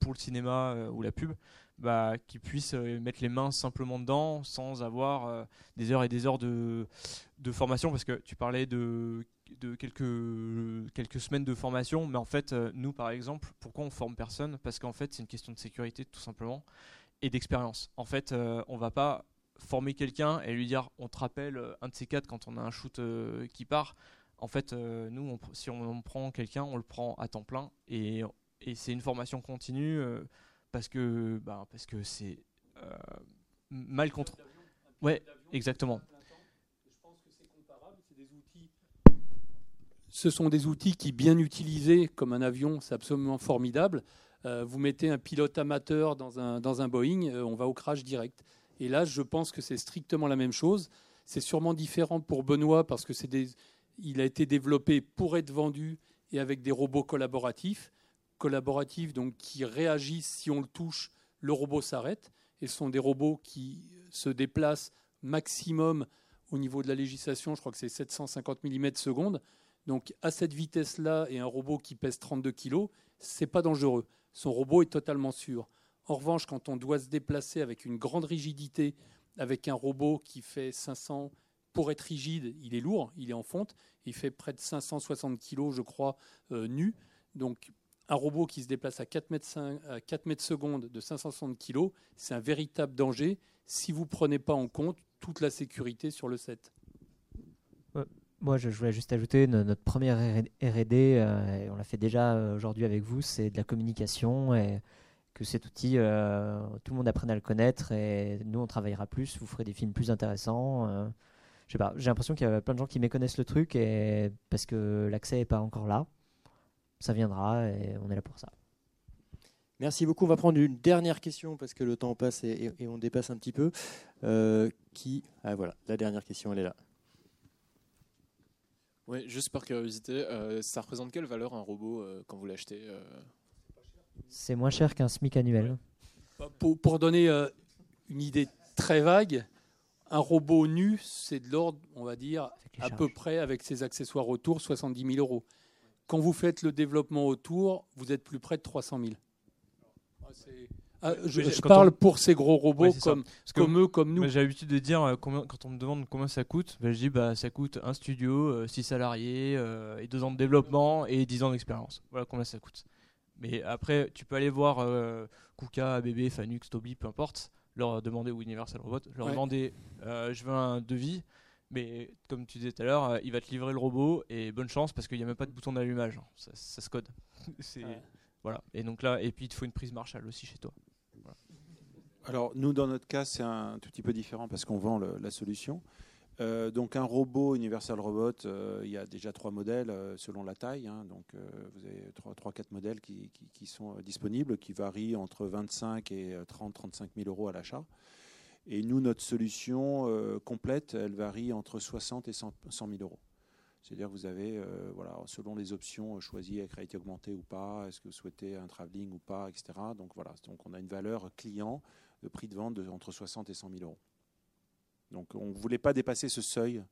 pour le cinéma ou la pub bah, qui puisse mettre les mains simplement dedans sans avoir des heures et des heures de, formation parce que tu parlais de quelques, quelques semaines de formation. Mais en fait, euh, nous, par exemple, pourquoi on forme personne? Parce qu'en fait, c'est une question de sécurité, tout simplement, et d'expérience. En fait, euh, on va pas former quelqu'un et lui dire on te rappelle euh, un de ces quatre quand on a un shoot qui part. En fait, nous, si on, prend quelqu'un, on le prend à temps plein et c'est une formation continue parce que bah, parce que c'est mal contre. Ouais, exactement. ce sont des outils qui, bien utilisés comme un avion, c'est absolument formidable. Euh, vous mettez un pilote amateur dans un, dans un Boeing, euh, on va au crash direct. Et là, je pense que c'est strictement la même chose. C'est sûrement différent pour Benoît parce que c'est des, il a été développé pour être vendu et avec des robots collaboratifs, collaboratifs donc qui réagissent si on le touche, le robot s'arrête. Et ce sont des robots qui se déplacent maximum au niveau de la législation, je crois que c'est 750 mm secondes. Donc à cette vitesse-là et un robot qui pèse 32 kg, c'est pas dangereux. Son robot est totalement sûr. En revanche, quand on doit se déplacer avec une grande rigidité, avec un robot qui fait 500 pour être rigide, il est lourd, il est en fonte. Il fait près de 560 kg, je crois, nu. Donc, un robot qui se déplace à 4 mètres, 5, à 4 mètres secondes de 560 kg, c'est un véritable danger si vous ne prenez pas en compte toute la sécurité sur le set. Moi, je voulais juste ajouter notre première RD, euh, on l'a fait déjà euh, aujourd'hui avec vous, c'est de la communication et que cet outil, euh, tout le monde apprenne à le connaître et nous, on travaillera plus, vous ferez des films plus intéressants. pas, j'ai l'impression qu'il y a plein de gens qui méconnaissent le truc et parce que l'accès n'est pas encore là. Ça viendra et on est là pour ça. Merci beaucoup. On va prendre une dernière question parce que le temps passe et, on dépasse un petit peu. qui Ah voilà, la dernière question, elle est là. Oui, juste par curiosité, euh, ça représente quelle valeur un robot euh, quand vous l'achetez euh? C'est moins cher qu'un SMIC annuel. Bah, pour, donner une idée très vague, un robot nu, c'est de l'ordre, on va dire, à peu près avec ses accessoires autour, 70 000 euros. Quand vous faites le développement autour, vous êtes plus près de 300 000. Ah, je, parle pour ces gros robots comme, comme eux, comme nous. J'ai l'habitude de dire, euh, quand on me demande combien ça coûte, ben, je dis bah, ça coûte un studio, 6 euh, salariés, euh, et 2 ans de développement et 10 ans d'expérience. Voilà combien ça coûte. Mais après, tu peux aller voir Kuka, ABB, Fanux, Toby, peu importe, leur demander, ou Universal Robot, leur demander je veux un devis. Mais comme tu disais tout à l'heure, il va te livrer le robot et bonne chance parce qu'il n'y a même pas de bouton d'allumage. Ça, ça, se code. Voilà. Et donc là, et puis il te faut une prise Marshall aussi chez toi. Alors nous, dans notre cas, c'est un tout petit peu différent parce qu'on vend la solution. Euh, donc un robot Universal Robot, euh, il y a déjà trois modèles euh, selon la taille. Hein. donc vous avez trois, trois, quatre modèles qui, qui, sont disponibles, qui varient entre 25 et 30, 35 000 euros à l'achat. Et nous, notre solution complète, elle varie entre 60 et 100 000 euros. C'est-à-dire que vous avez, euh, voilà, selon les options euh, choisies avec réalité augmentée ou pas, est-ce que vous souhaitez un travelling ou pas, etc. Donc voilà, donc on a une valeur client de prix de vente de, entre 60 et 100 000 euros. Donc on ne voulait pas dépasser ce seuil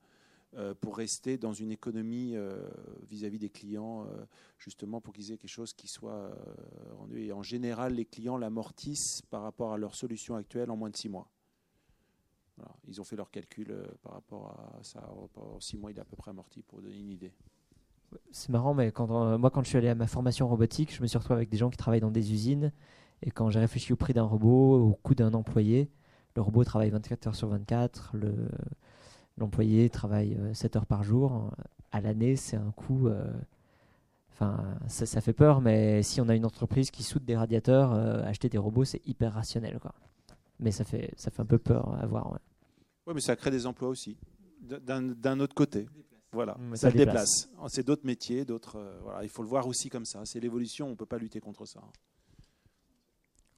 euh, pour rester dans une économie vis-à-vis des clients, justement pour qu'ils aient quelque chose qui soit rendu. Et en général, les clients l'amortissent par rapport à leur solution actuelle en moins de six mois. Ils ont fait leurs calculs euh, par rapport à ça. En six mois, il est à peu près amorti pour donner une idée. C'est marrant, mais euh, moi, quand je suis allé à ma formation robotique, je me suis retrouvé avec des gens qui travaillent dans des usines. Et quand j'ai réfléchi au prix d'un robot, au coût d'un employé, le robot travaille 24 heures sur 24, l'employé travaille 7 euh, heures par jour. À l'année, c'est un coût. Enfin, ça, fait peur, mais si on a une entreprise qui soude des radiateurs, acheter des robots, c'est hyper rationnel. Mais ça fait, ça fait un peu peur à voir. Oui, mais ça crée des emplois aussi, d'un autre côté. Voilà, ça, déplace. C'est d'autres métiers, d'autres. Euh, voilà, il faut le voir aussi comme ça. C'est l'évolution, on ne peut pas lutter contre ça.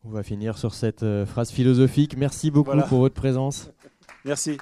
On va finir sur cette euh, phrase philosophique. Merci beaucoup pour votre présence. Merci.